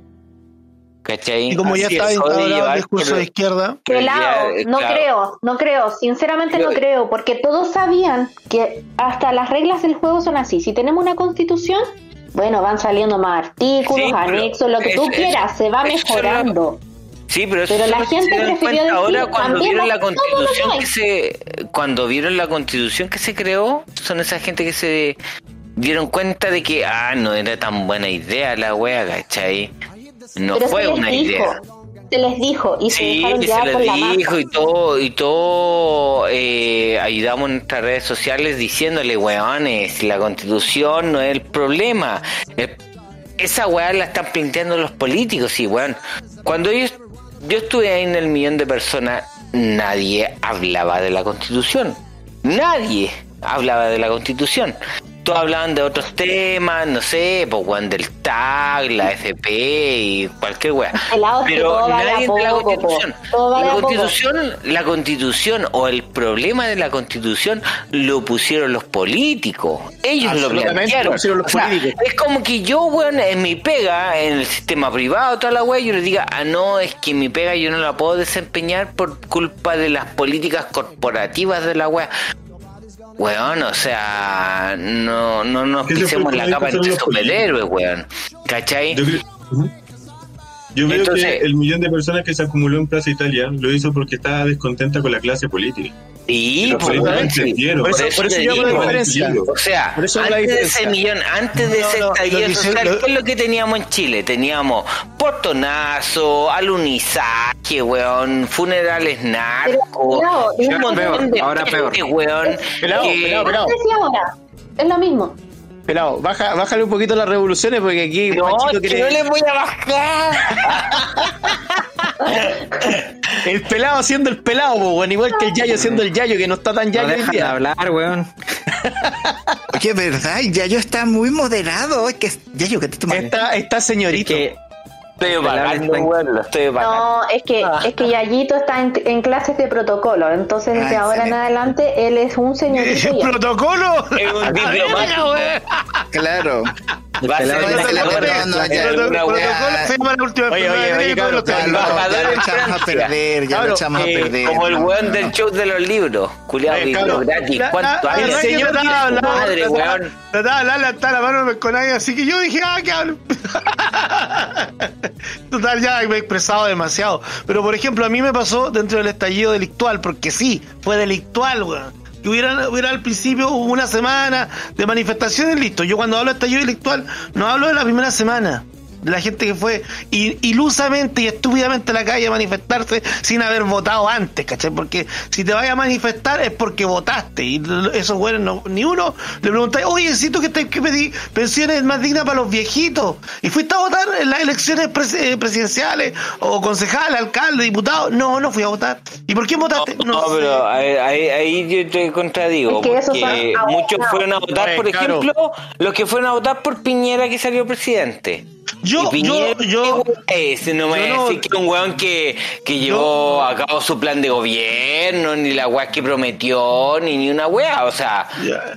¿Cachai? Y como ya estaba instaurado el discurso por- de izquierda, no claro. creo, no creo, sinceramente no creo, porque todos sabían que hasta las reglas del juego son así. Si tenemos una constitución, bueno, van saliendo más artículos, Sí, anexos, lo que tú es- es- quieras, se va mejorando. Sí, pero, eso Pero la solo se gente prefirió decir, ahora cuando vieron la constitución que se cuando vieron la constitución que se creó, son esa gente que se dieron cuenta de que ah, no era tan buena idea la wea, ¿cachai? No Pero fue se les una dijo, idea. se les dijo y se Sí, se les por la masa. dijo y todo, y todo eh, ayudamos en nuestras redes sociales diciéndole, weones, la constitución no es el problema. Esa weá la están planteando los políticos, y weón. Cuando yo, yo estuve ahí en el millón de personas, nadie hablaba de la constitución. Nadie hablaba de la constitución. Todos hablaban de otros temas, no sé, pues weón, del TAG, la FP y cualquier weá. Pero nadie de la constitución. La constitución, la constitución o el problema de la constitución lo pusieron los políticos. Ellos lo plantearon. lo pusieron los O sea, políticos. es como que yo, weón, en mi pega, en el sistema privado, toda la weá, yo le diga, ah, no, es que mi pega yo no la puedo desempeñar por culpa de las políticas corporativas de la weá. Weón, o sea, no, no nos pisemos la capa entre superhéroes, weón. ¿Cachai? Yo creo. Yo veo Entonces- que el millón de personas que se acumuló en Plaza Italia lo hizo porque estaba descontenta con la clase política. Sí, Los por eso- entendieron. Por eso- por eso yo hago la digo. diferencia. O sea, Por eso antes de ese millón, antes de No, ese no, estallido social, lo- ¿qué es lo que teníamos en Chile? Teníamos portonazo, alunizaje, weón, funerales narcos, un montón de ahora peor. weón. Pelado, pelado, pelado. Y. Es lo mismo. Pelado, baja, bájale un poquito las revoluciones porque aquí No, Panchito que no les voy a bajar. El pelado haciendo el pelado, weón, igual que el Yayo haciendo el Yayo, que no está tan No Yayo hoy dejan de hablar, weón. Oye, ¿verdad? Yayo está muy moderado. Es que, Yayo, ¿qué te tomas? Está, está señorito. Que Estoy estoy pagando. No, es que, es que Yayito está en, en clases de protocolo, entonces desde Ah, ahora en adelante él es un señorito ¿El ya. protocolo? Es un A la diplomático. verga, weón. Claro. Va a ser cabrón, a perder, ya lo echamos a eh, perder. Como el weón del show de los libros. Culiado, Eh, cabrón, gratis. La- ¿Cuánto hay? señor madre, weón. Trataba de hablarle hasta la mano con nadie, así que yo dije, ah, que hablo. Total, ya me he expresado demasiado. Pero, por ejemplo, a mí me pasó dentro del estallido delictual, porque sí, fue delictual, weón. Que hubiera, hubiera al principio una semana de manifestaciones, listo. Yo cuando hablo de estallido delictual, no hablo de la primera semana. De la gente que fue ilusamente y estúpidamente a la calle a manifestarse sin haber votado antes, ¿cachai? Porque si te vayas a manifestar es porque votaste. Y esos güeyes, no, ni uno le preguntáis, oye, necesito que, te, que pedí pensiones más dignas para los viejitos. Y fuiste a votar en las elecciones pres- eh, presidenciales o concejal, alcalde, diputado. No, no fui a votar. ¿Y por qué votaste? No, sé. pero ahí, ahí- yo te contradigo. Es que esos porque muchos fueron a votar, Oye, por ejemplo, los que fueron a votar por Piñera que salió presidente. Yo- yo- yo- ¿qué weón es? No me yo voy a no- decir que es un weón que, que llevó a cabo su plan de gobierno, ni la weá que prometió, ni ni una weá. O sea,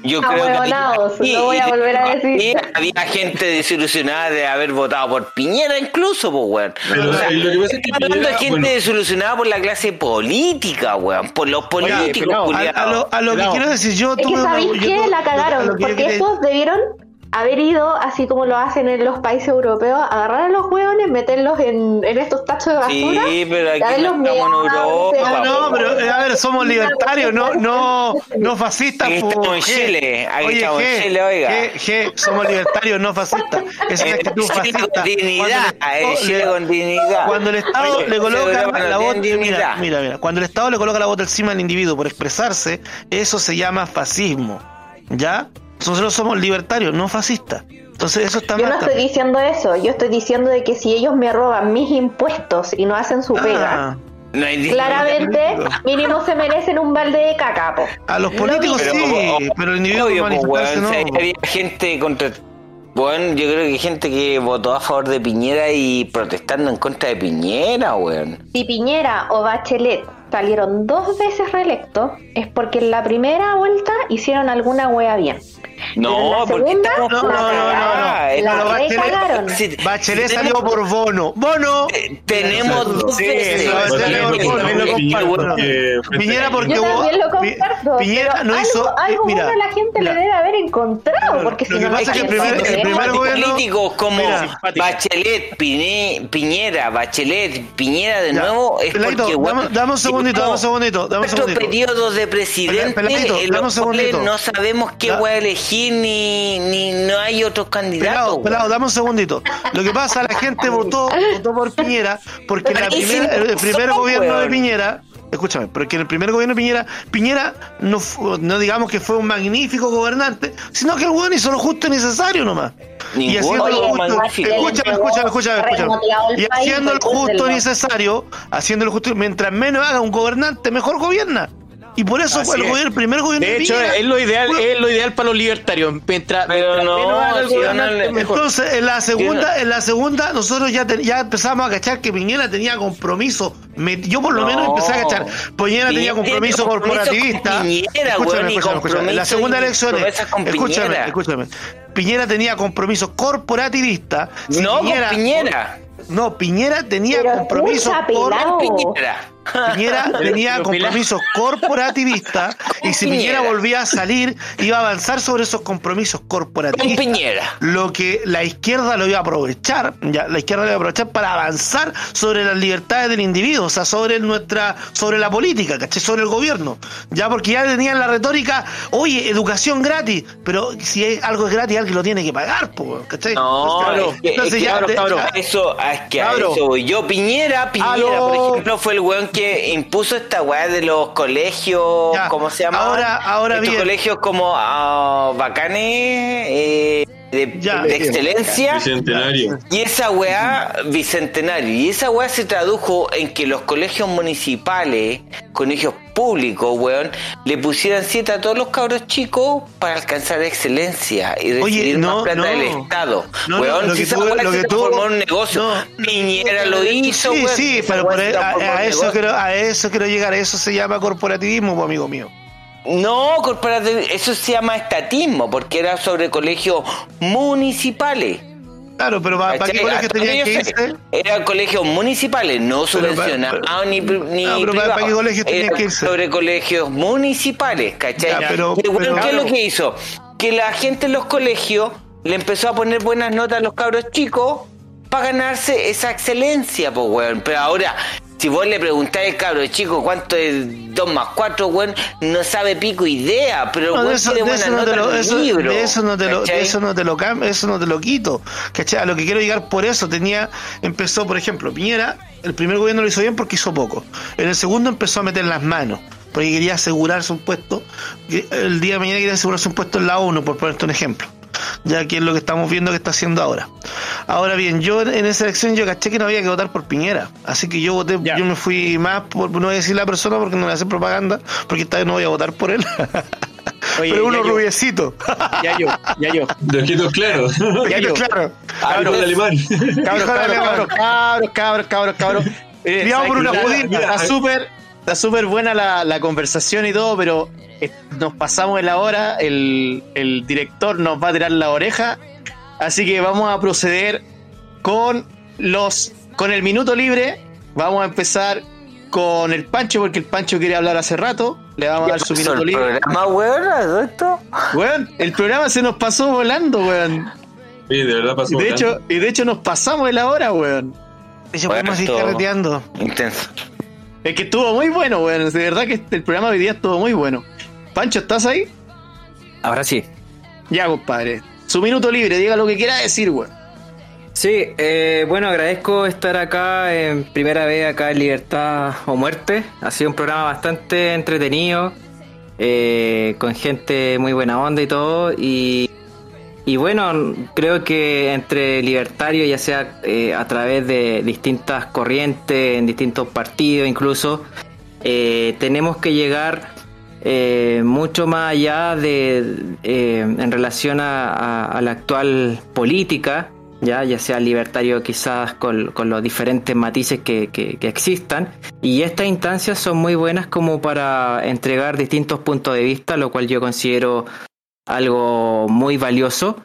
yo creo que. Ahueonados, ahí- lo voy a volver a decir. Había gente desilusionada de haber votado por Piñera, incluso, pues, weón. Pero, O sea, eh, lo que pasa es que hablando de gente bueno. desilusionada por la clase política, weón. Por los políticos, pelado, a, culiados. a lo, a lo que quiero decir, yo Es que sabéis yo que tuve- la a cagaron, yo porque estos debieron haber ido, así como lo hacen en los países europeos, agarrar a los hueones, meterlos en, en estos tachos de basura. Sí, pero aquí no estamos en Europa, No, no, pero eh, a ver, somos libertarios, no, no, no fascistas. Aquí estamos en. Chile, aquí Oye, estamos en G, Chile, oiga. G, G, somos libertarios, no fascistas. Es una Eh, actitud Chile fascista. con dignidad, Cuando el Estado Chile le- con dignidad. Cuando el Estado Oye, le coloca la, bota, mira, dignidad. mira, mira, cuando el Estado le coloca la bota encima al individuo por expresarse, eso se llama fascismo. ¿Ya? Nosotros somos libertarios, no fascistas. Entonces eso está Yo mal. no estoy también. diciendo eso, yo estoy diciendo de que si ellos me roban mis impuestos y no hacen su pega, Ah, No hay claramente mínimo se merecen un balde de caca, po. a los políticos Pero, sí, pero el individuo obvio, pues, weón, no. si hay- había gente contra. Bueno, yo creo que hay gente que votó a favor de Piñera y protestando en contra de Piñera, weón. Si Piñera o Bachelet salieron dos veces reelectos, es porque en la primera vuelta hicieron alguna wea bien. No, porque segunda, estamos No, no, no, no, no. La Pero Bachelet, recagaron. Si- Bachelet si salió tenemos- por bono. ¡Bono! eh, Tenemos dos veces. Piñera, porque- Yo vos- también lo comparto. Piñera no algo, hizo. algo mira, bueno a la gente mira, le debe haber encontrado, porque lo si que no, pasa es que el primer- gobierno- políticos como Mira. Bachelet, Piñe- Piñera, Bachelet, Piñera de nuevo es porque dame- un segundito, dame un segundito, dame un segundito. periodos de presidente Peladito, en los cuales no sabemos qué voy a elegir ni, ni no hay otros candidatos. Pelado, pelado, dame un segundito. Lo que pasa, la gente votó, votó por Piñera porque la primera- el, primer gobierno de. Piñera, escúchame, porque en el primer gobierno de Piñera, Piñera no, no digamos que fue un magnífico gobernante, sino que el weón hizo lo justo y necesario nomás. y haciendo lo justo, escúchame, escúchame, escúchame, escúchame. Y haciendo lo justo y necesario, haciendo lo justo, mientras menos haga un gobernante, mejor gobierna. Y por eso Así fue el, es. gobierno- el primer gobierno De hecho, Piñera. es lo ideal, fue- es lo ideal para los libertarios. Mientras, Pero mientras no, si. Entonces, en la segunda, en la segunda, nosotros ya, ya empezamos a cachar que Piñera tenía compromiso. Me- yo por lo No. menos empecé a cachar. Piñera tenía compromiso compromiso corporativista. con Piñera, escúchame, weón, escúchame, escúchame. En la compromiso segunda elección, escúchame, escúchame. Piñera tenía compromiso corporativista. Si no, con Piñera. No, Piñera tenía Pero compromisos escucha, por. Piñera. Piñera tenía compromisos corporativistas y si Piñera volvía a salir iba a avanzar sobre esos compromisos Con corporativistas. Piñera. Lo que la izquierda lo iba a aprovechar, ya, la izquierda lo iba a aprovechar para avanzar sobre las libertades del individuo, o sea, sobre nuestra, sobre la política, ¿cachai? Sobre el gobierno. Ya porque ya tenían la retórica, oye, educación gratis, pero si es algo es gratis, alguien lo tiene que pagar, po, ¿cachai? No, Entonces, a eso, es que a eso voy. Yo, Piñera, Piñera, por ejemplo, fue el weón que impuso esta weá de los colegios, Ya. ¿cómo se llama? Ahora- ahora Estos bien. colegios como bacanes, eh, de, Ya. de excelencia. Bicentenario. Y esa weá, bicentenario, y esa weá se tradujo en que los colegios municipales, colegios públicos, weón, le pusieran siete a todos los cabros chicos para alcanzar excelencia y recibir Oye, no, más plata no. del Estado. No, no, weón, lo si que esa tú- weá lo se que tú- transformó en un negocio, no. Piñera lo hizo, Sí, weón, sí, esa pero por a, a eso quiero, a eso quiero llegar, eso se llama corporativismo, amigo mío. No, corporativo, eso se llama estatismo, porque era sobre colegios municipales. Claro, pero ¿para, para qué ¿Cachai? colegio Hasta tenían que irse? Eran colegios municipales, no subvencionados ni, ni No, pero para- privados. ¿para qué colegios tenían que irse? Sobre colegios municipales, ¿cachai? Ya, pero- weón, pero- ¿Qué es lo que hizo? Que la gente en los colegios le empezó a poner buenas notas a los cabros chicos para ganarse esa excelencia, pues, weón. Pero ahora, si vos le preguntáis al cabro chico cuánto es 2 más 4, weón, no sabe pico idea, pero No, de eso, de no te lo, eso, libro. de eso no te lo, eso no te lo cam- eso no te lo quito. ¿Cachai? A lo que quiero llegar por eso tenía, empezó, por ejemplo, Piñera, el primer gobierno lo hizo bien porque hizo poco. En el segundo empezó a meter las manos, porque quería asegurarse un puesto. El día de mañana quería asegurarse un puesto en la ONU, por ponerte un ejemplo. Ya que es lo que estamos viendo que está haciendo ahora. Ahora bien, yo en esa elección yo caché que no había que votar por Piñera. Así que yo voté, Ya. yo me fui más por, no voy a decir la persona porque no voy a hacer propaganda, porque esta vez no voy a votar por él. Oye, Pero uno ya rubiecito. ya yo, ya yo. De ojitos claros. Ya yo. claro. Alemán. Cabros, cabros, alemán. cabros, cabros, cabros, cabros, cabros. Eh, Criado ¿sabes por una judía. Está súper, está súper buena la, la conversación y todo, pero eh, nos pasamos de la hora, el, el director nos va a tirar la oreja, así que vamos a proceder con los, con el minuto libre. Vamos a empezar con el Pancho, porque el Pancho quiere hablar hace rato. Le vamos a dar su minuto el libre. programa, weón, esto? Weón, el programa se nos pasó volando, weón. Sí, de verdad Y pasó. de hecho, y de hecho nos pasamos de la hora, weón. Y se Bueno, podemos esto- carreteando. Intenso. Es que estuvo muy bueno, weón. De verdad que el programa de hoy día estuvo muy bueno. Pancho, ¿estás ahí? Ahora sí. Ya, compadre. Su minuto libre, diga lo que quiera decir, weón. Sí, eh, bueno, agradezco estar acá en primera vez acá en Libertad o Muerte. Ha sido un programa bastante entretenido, eh, con gente muy buena onda y todo. Y, y bueno, creo que entre libertarios, ya sea eh, a través de distintas corrientes, en distintos partidos incluso, eh, tenemos que llegar eh, mucho más allá de en relación a, la actual política, ya, ya sea libertario quizás con, con los diferentes matices que- que existan. Y estas instancias son muy buenas como para entregar distintos puntos de vista, lo cual yo considero algo muy valioso.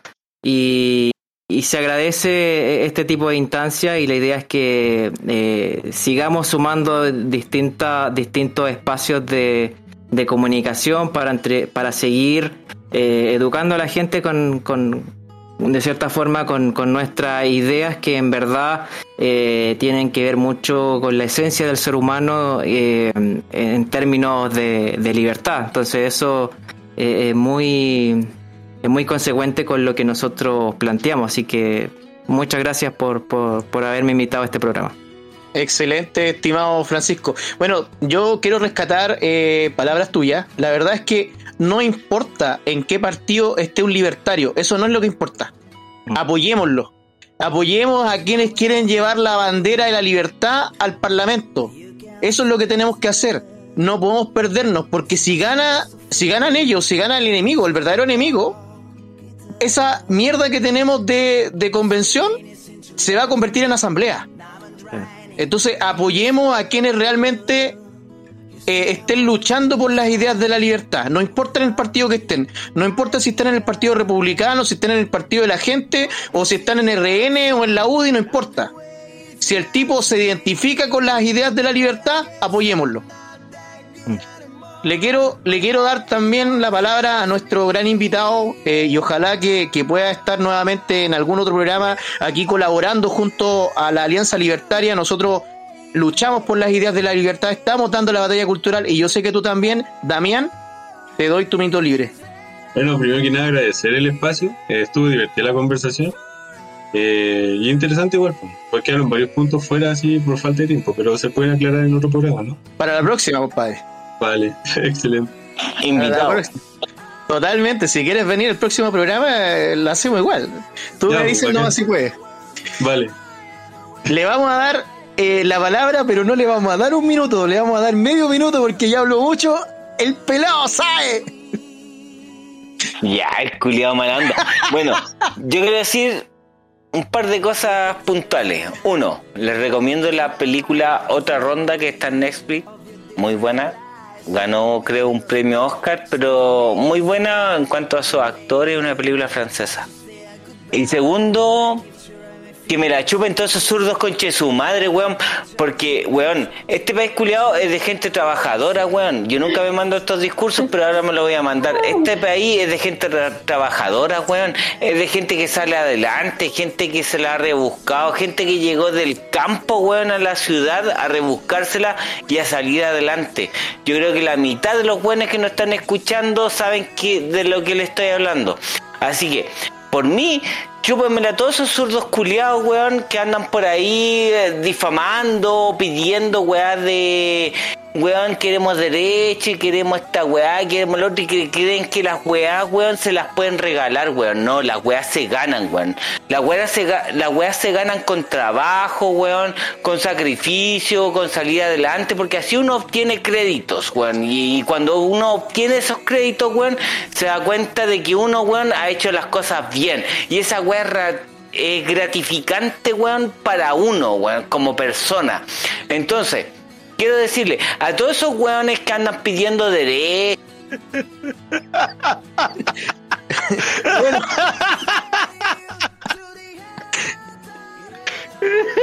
Y, y se agradece este tipo de instancias y la idea es que eh, sigamos sumando distintas, distintos espacios de, de comunicación para, entre, para seguir eh, educando a la gente con, con, de cierta forma con, con nuestras ideas que en verdad eh, tienen que ver mucho con la esencia del ser humano eh, en términos de, de libertad. Entonces eso eh, es muy es muy consecuente con lo que nosotros planteamos. Así que muchas gracias por, por, por haberme invitado a este programa. Excelente, estimado Francisco. Bueno, yo quiero rescatar eh, palabras tuyas. La verdad es que no importa en qué partido esté un libertario, eso no es lo que importa. Apoyémoslo. Apoyemos a quienes quieren llevar la bandera de la libertad al Parlamento. Eso es lo que tenemos que hacer. No podemos perdernos, porque si gana, si ganan ellos, si gana el enemigo, el verdadero enemigo, esa mierda que tenemos de, de convención se va a convertir en asamblea. Entonces apoyemos a quienes realmente eh, estén luchando por las ideas de la libertad. No importa en el partido que estén. No importa si están en el partido republicano, si están en el partido de la gente, o si están en RN o en la UDI, no importa. Si el tipo se identifica con las ideas de la libertad, apoyémoslo. Le quiero, le quiero dar también la palabra a nuestro gran invitado eh, y ojalá que, que pueda estar nuevamente en algún otro programa aquí colaborando junto a la Alianza Libertaria. Nosotros luchamos por las ideas de la libertad, estamos dando la batalla cultural y yo sé que tú también, Damián, te doy tu minuto libre. Bueno, primero que nada agradecer el espacio, eh, estuvo divertida la conversación eh, y interesante igual, pues, porque quedaron varios puntos fuera así por falta de tiempo, pero se pueden aclarar en otro programa, ¿no? Para la próxima, compadre. Vale, excelente. Invitado. Totalmente, si quieres venir al próximo programa, eh, lo hacemos igual. Tú Ya, me dices, no, bacán. así puedes. Vale, Le vamos a dar eh, la palabra, pero no le vamos a dar un minuto, le vamos a dar medio minuto porque ya hablo mucho. El pelado sabe. Ya, el culiado malanda. Bueno, yo quiero decir un par de cosas puntuales. Uno, les recomiendo la película Otra Ronda que está en Netflix. Muy buena. Ganó, creo, un premio Oscar, pero muy buena en cuanto a sus actores. Una película francesa. Y segundo, que me la chupen todos esos zurdos conche su madre, weón. Porque, weón, este país culiado es de gente trabajadora, weón. Yo nunca me mando estos discursos, pero ahora me lo voy a mandar. Este país es de gente tra- trabajadora, weón. Es de gente que sale adelante, gente que se la ha rebuscado, gente que llegó del campo, weón, a la ciudad a rebuscársela y a salir adelante. Yo creo que la mitad de los weones que nos están escuchando saben que, de lo que le estoy hablando. Así que, por mí, chúpenmela a todos esos zurdos culiados, weón, que andan por ahí eh, difamando, pidiendo weá de. Weón, queremos derecho queremos esta weá, queremos lo otro y que creen que las weás, weón, se las pueden regalar, weón. No, las weás se ganan, weón. Las weas se, las weas se ganan con trabajo, weón, con sacrificio, con salir adelante, porque así uno obtiene créditos, weón. Y cuando uno obtiene esos créditos, weón, se da cuenta de que uno, weón, ha hecho las cosas bien. Y esa es ra- es gratificante, weón, para uno, weón, como persona. Entonces, quiero decirle a todos esos weones que andan pidiendo derecho,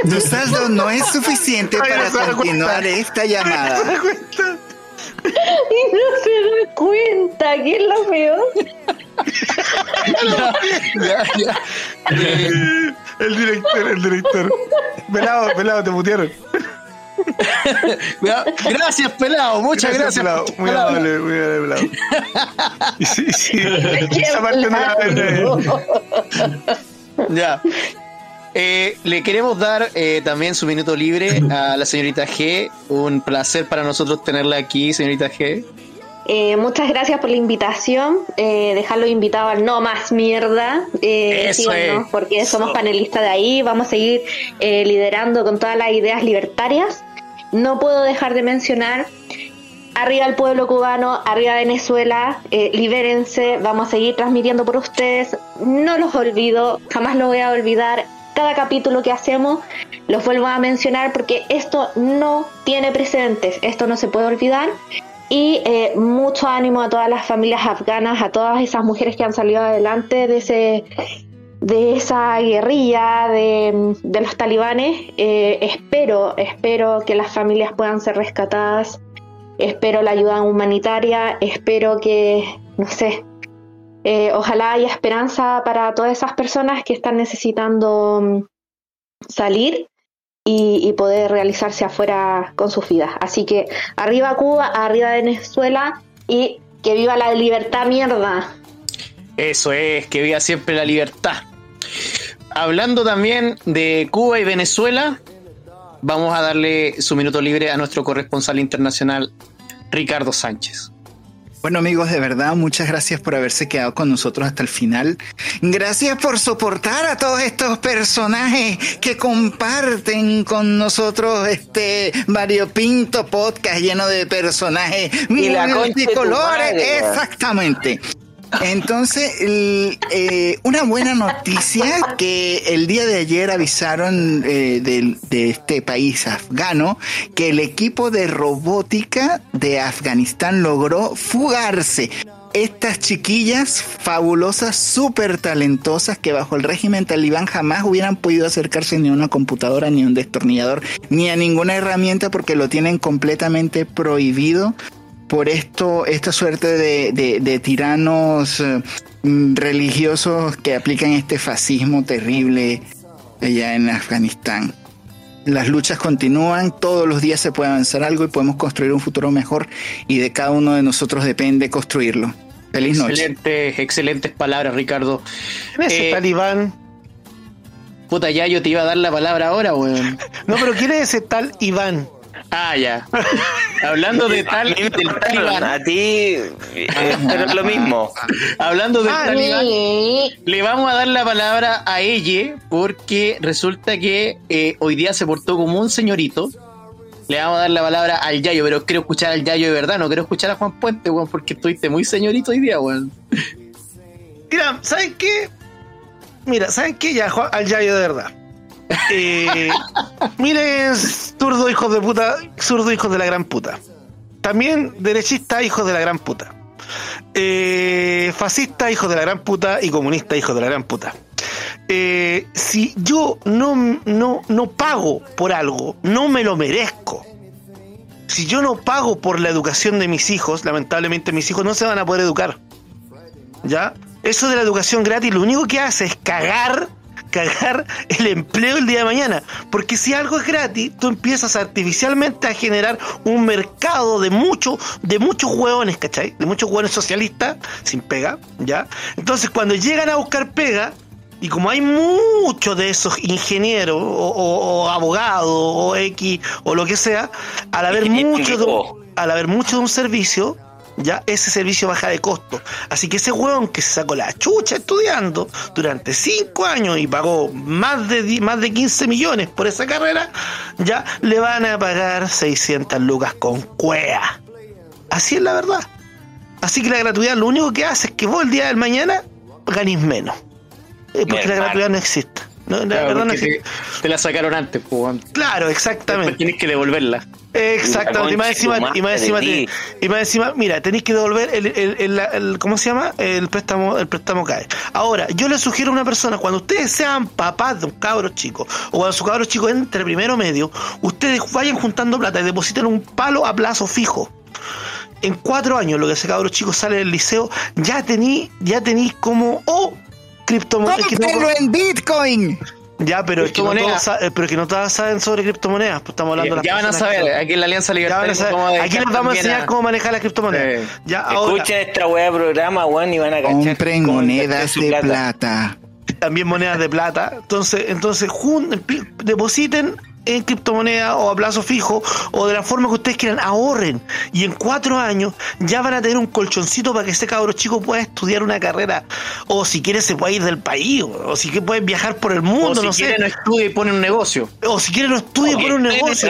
Tu saldo no es suficiente Ay, para no continuar esta llamada. Y no se da cuenta, que es lo peor. Ya, ya. El director, el director. Pelado, pelado, te mutearon. Gracias, pelado. Muchas gracias. pelado. por tus Muy palabras. amable, muy amable, pelado. Sí, sí. Esa parte no la Ya. Eh, le queremos dar eh, también su minuto libre a la señorita G. Un placer para nosotros tenerla aquí, señorita G. Eh, muchas gracias por la invitación. Eh, dejarlo invitado al No Más Mierda. Eh, Eso es. porque somos panelistas de ahí. Vamos a seguir eh, liderando con todas las ideas libertarias. No puedo dejar de mencionar. Arriba el pueblo cubano, arriba Venezuela, eh, libérense, vamos a seguir transmitiendo por ustedes. No los olvido, jamás lo voy a olvidar. Cada capítulo que hacemos los vuelvo a mencionar porque esto no tiene precedentes, esto no se puede olvidar. Y eh, mucho ánimo a todas las familias afganas, a todas esas mujeres que han salido adelante de ese de esa guerrilla de, de los talibanes. Eh, espero, espero que las familias puedan ser rescatadas. Espero la ayuda humanitaria. Espero que, no sé, eh, ojalá haya esperanza para todas esas personas que están necesitando mm, salir y, poder realizarse afuera con sus vidas. Así que arriba Cuba, arriba Venezuela y que viva la libertad mierda. Eso es, que viva siempre la libertad. Hablando también de Cuba y Venezuela, vamos a darle su minuto libre a nuestro corresponsal internacional, Ricardo Sánchez. Bueno amigos, de verdad, muchas gracias por haberse quedado con nosotros hasta el final. Gracias por soportar a todos estos personajes que comparten con nosotros este variopinto podcast lleno de personajes Y la multicolores. madre, weón. Exactamente. Entonces, el- eh, una buena noticia que el día de ayer avisaron eh, del- de, este país afgano que el equipo de robótica de Afganistán logró fugarse. estas chiquillas fabulosas, súper talentosas, que bajo el régimen talibán jamás hubieran podido acercarse ni a una computadora, ni a un destornillador, ni a ninguna herramienta porque lo tienen completamente prohibido por esto, esta suerte de, de- de tiranos eh, mm, religiosos que aplican este fascismo terrible allá en Afganistán. Las luchas continúan, todos los días se puede avanzar algo y podemos construir un futuro mejor y de cada uno de nosotros depende construirlo. Feliz noche. Excelentes, excelentes palabras, Ricardo. ¿Quién es ese Eh, talibán? Puta, ya yo te iba a dar la palabra ahora, weón. No, pero ¿quién es ese tal Iván? Ah, ya. Hablando de tal, del talibán. a ti, eh, pero es lo mismo. Hablando del Ah, talibán. Le vamos a dar la palabra a ella porque resulta que eh, hoy día se portó como un señorito. Le vamos a dar la palabra al Yayo, pero quiero escuchar al Yayo de verdad, no quiero escuchar a Juan Puente, weón, porque estuviste muy señorito hoy día, weón. Mira, ¿saben qué? Mira, ¿saben qué? Ya, Juan- al Yayo de verdad. Eh, miren, zurdo hijos de puta, zurdo hijos de la gran puta. También derechista, hijos de la gran puta. Eh, fascista, hijos de la gran puta. Y comunista, hijos de la gran puta. Eh, si yo no, no, no pago por algo, no me lo merezco. Si yo no pago por la educación de mis hijos, lamentablemente mis hijos no se van a poder educar. ¿Ya? Eso de la educación gratis lo único que hace es cagar, cagar el empleo el día de mañana. Porque si algo es gratis, tú empiezas artificialmente a generar un mercado de muchos, de muchos hueones, ¿cachai? De muchos hueones socialistas sin pega, ¿ya? Entonces cuando llegan a buscar pega, y como hay muchos de esos ingenieros o, o- o abogados o X o lo que sea, al haber mucho de, al haber mucho de un servicio, ya ese servicio baja de costo. Así que ese hueón que se sacó la chucha estudiando durante 5 años y pagó más de, di- más de 15 millones por esa carrera, ya le van a pagar 600 lucas con cuea. Así es la verdad. Así que la gratuidad lo único que hace es que vos el día del mañana ganís menos. Eh, porque la gratuidad no existe. No, la Claro, verdad no porque existe. te, te la sacaron antes, pues. Claro, Después exactamente. tienes que devolverla. Exactamente, y más encima, y más encima, te- y más encima, mira, tenéis que devolver el, el, el- el- ¿cómo se llama? El préstamo, el préstamo cae. Ahora, yo le sugiero a una persona, cuando ustedes sean papás de un cabro chico, o cuando su cabro chico entre primero medio, ustedes vayan juntando plata y depositen un palo a plazo fijo. En cuatro años, lo que ese cabro chico sale del liceo, ya tení, ya tenéis como, o criptomonedas. que no- ¡Cómpralo en Bitcoin! ya, pero es que no Criptomonedas. todos, eh, pero es que no todos saben sobre criptomonedas, pues estamos hablando de las ya van a saber, aquí en la Alianza Ya van a Libertaria. Aquí les vamos a enseñar cómo manejar las criptomonedas. Sí. Ya, ahora, Escuchen esta weá de programa, weón, y van a cachar. Compren monedas de plata. plata. también monedas de plata. Entonces, entonces jun- depositen en criptomonedas o a plazo fijo o de la forma que ustedes quieran, ahorren. Y en cuatro años ya van a tener un colchoncito para que ese cabro chico pueda estudiar una carrera. O si quiere se puede ir del país. O, o si quiere puede viajar por el O mundo, si no quiere sé. no estudie y pone un negocio. O si quiere no estudie por un negocio.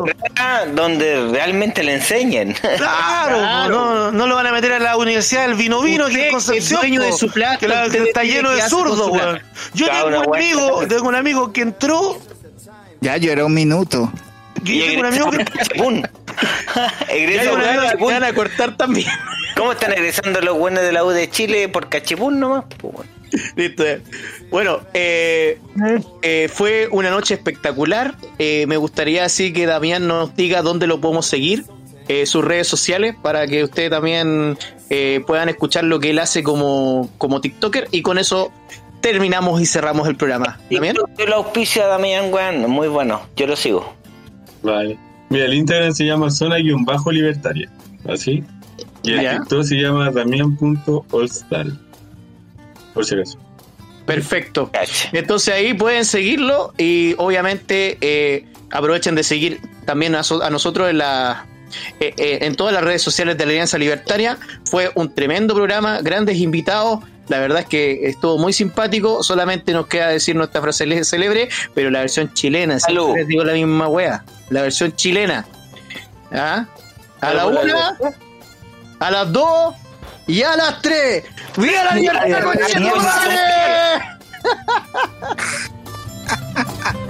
Donde realmente le enseñen. Claro, Claro. No, no lo van a meter a la Universidad del Vino Vino que en Concepción. el dueño de su plata, que, la- está lleno de zurdos. Yo tengo un amigo, tengo un amigo que entró. Ya, yo era un minuto. Yo tengo un amigo que. Van a- cortar también. ¿Cómo están egresando los buenos de la U de Chile por Cachipún nomás? Pues. Listo. Bueno, eh, eh, fue una noche espectacular. Eh, me gustaría así que Damián nos diga dónde lo podemos seguir, eh, sus redes sociales, para que ustedes también eh, puedan escuchar lo que él hace como, como TikToker. Y con eso terminamos y cerramos el programa. ¿Damián? Yo lo auspicio a Damián, weón, muy bueno. Yo lo sigo. Vale. Mira, el Instagram se llama zona-libertaria. Así. Y el. TikTok se llama damian.allstar. Por si acaso. Perfecto. Entonces ahí pueden seguirlo y obviamente eh, aprovechen de seguir también a, so- a nosotros en la eh, eh, en todas las redes sociales de la Alianza Libertaria. Fue un tremendo programa, grandes invitados. La verdad es que estuvo muy simpático. Solamente nos queda decir nuestra frase le- célebre, pero la versión chilena. siempre Salud. les digo la misma wea. La versión chilena. ¿Ah? A la una, a las dos y a las tres. ¡Viva la conchetumare! libertad.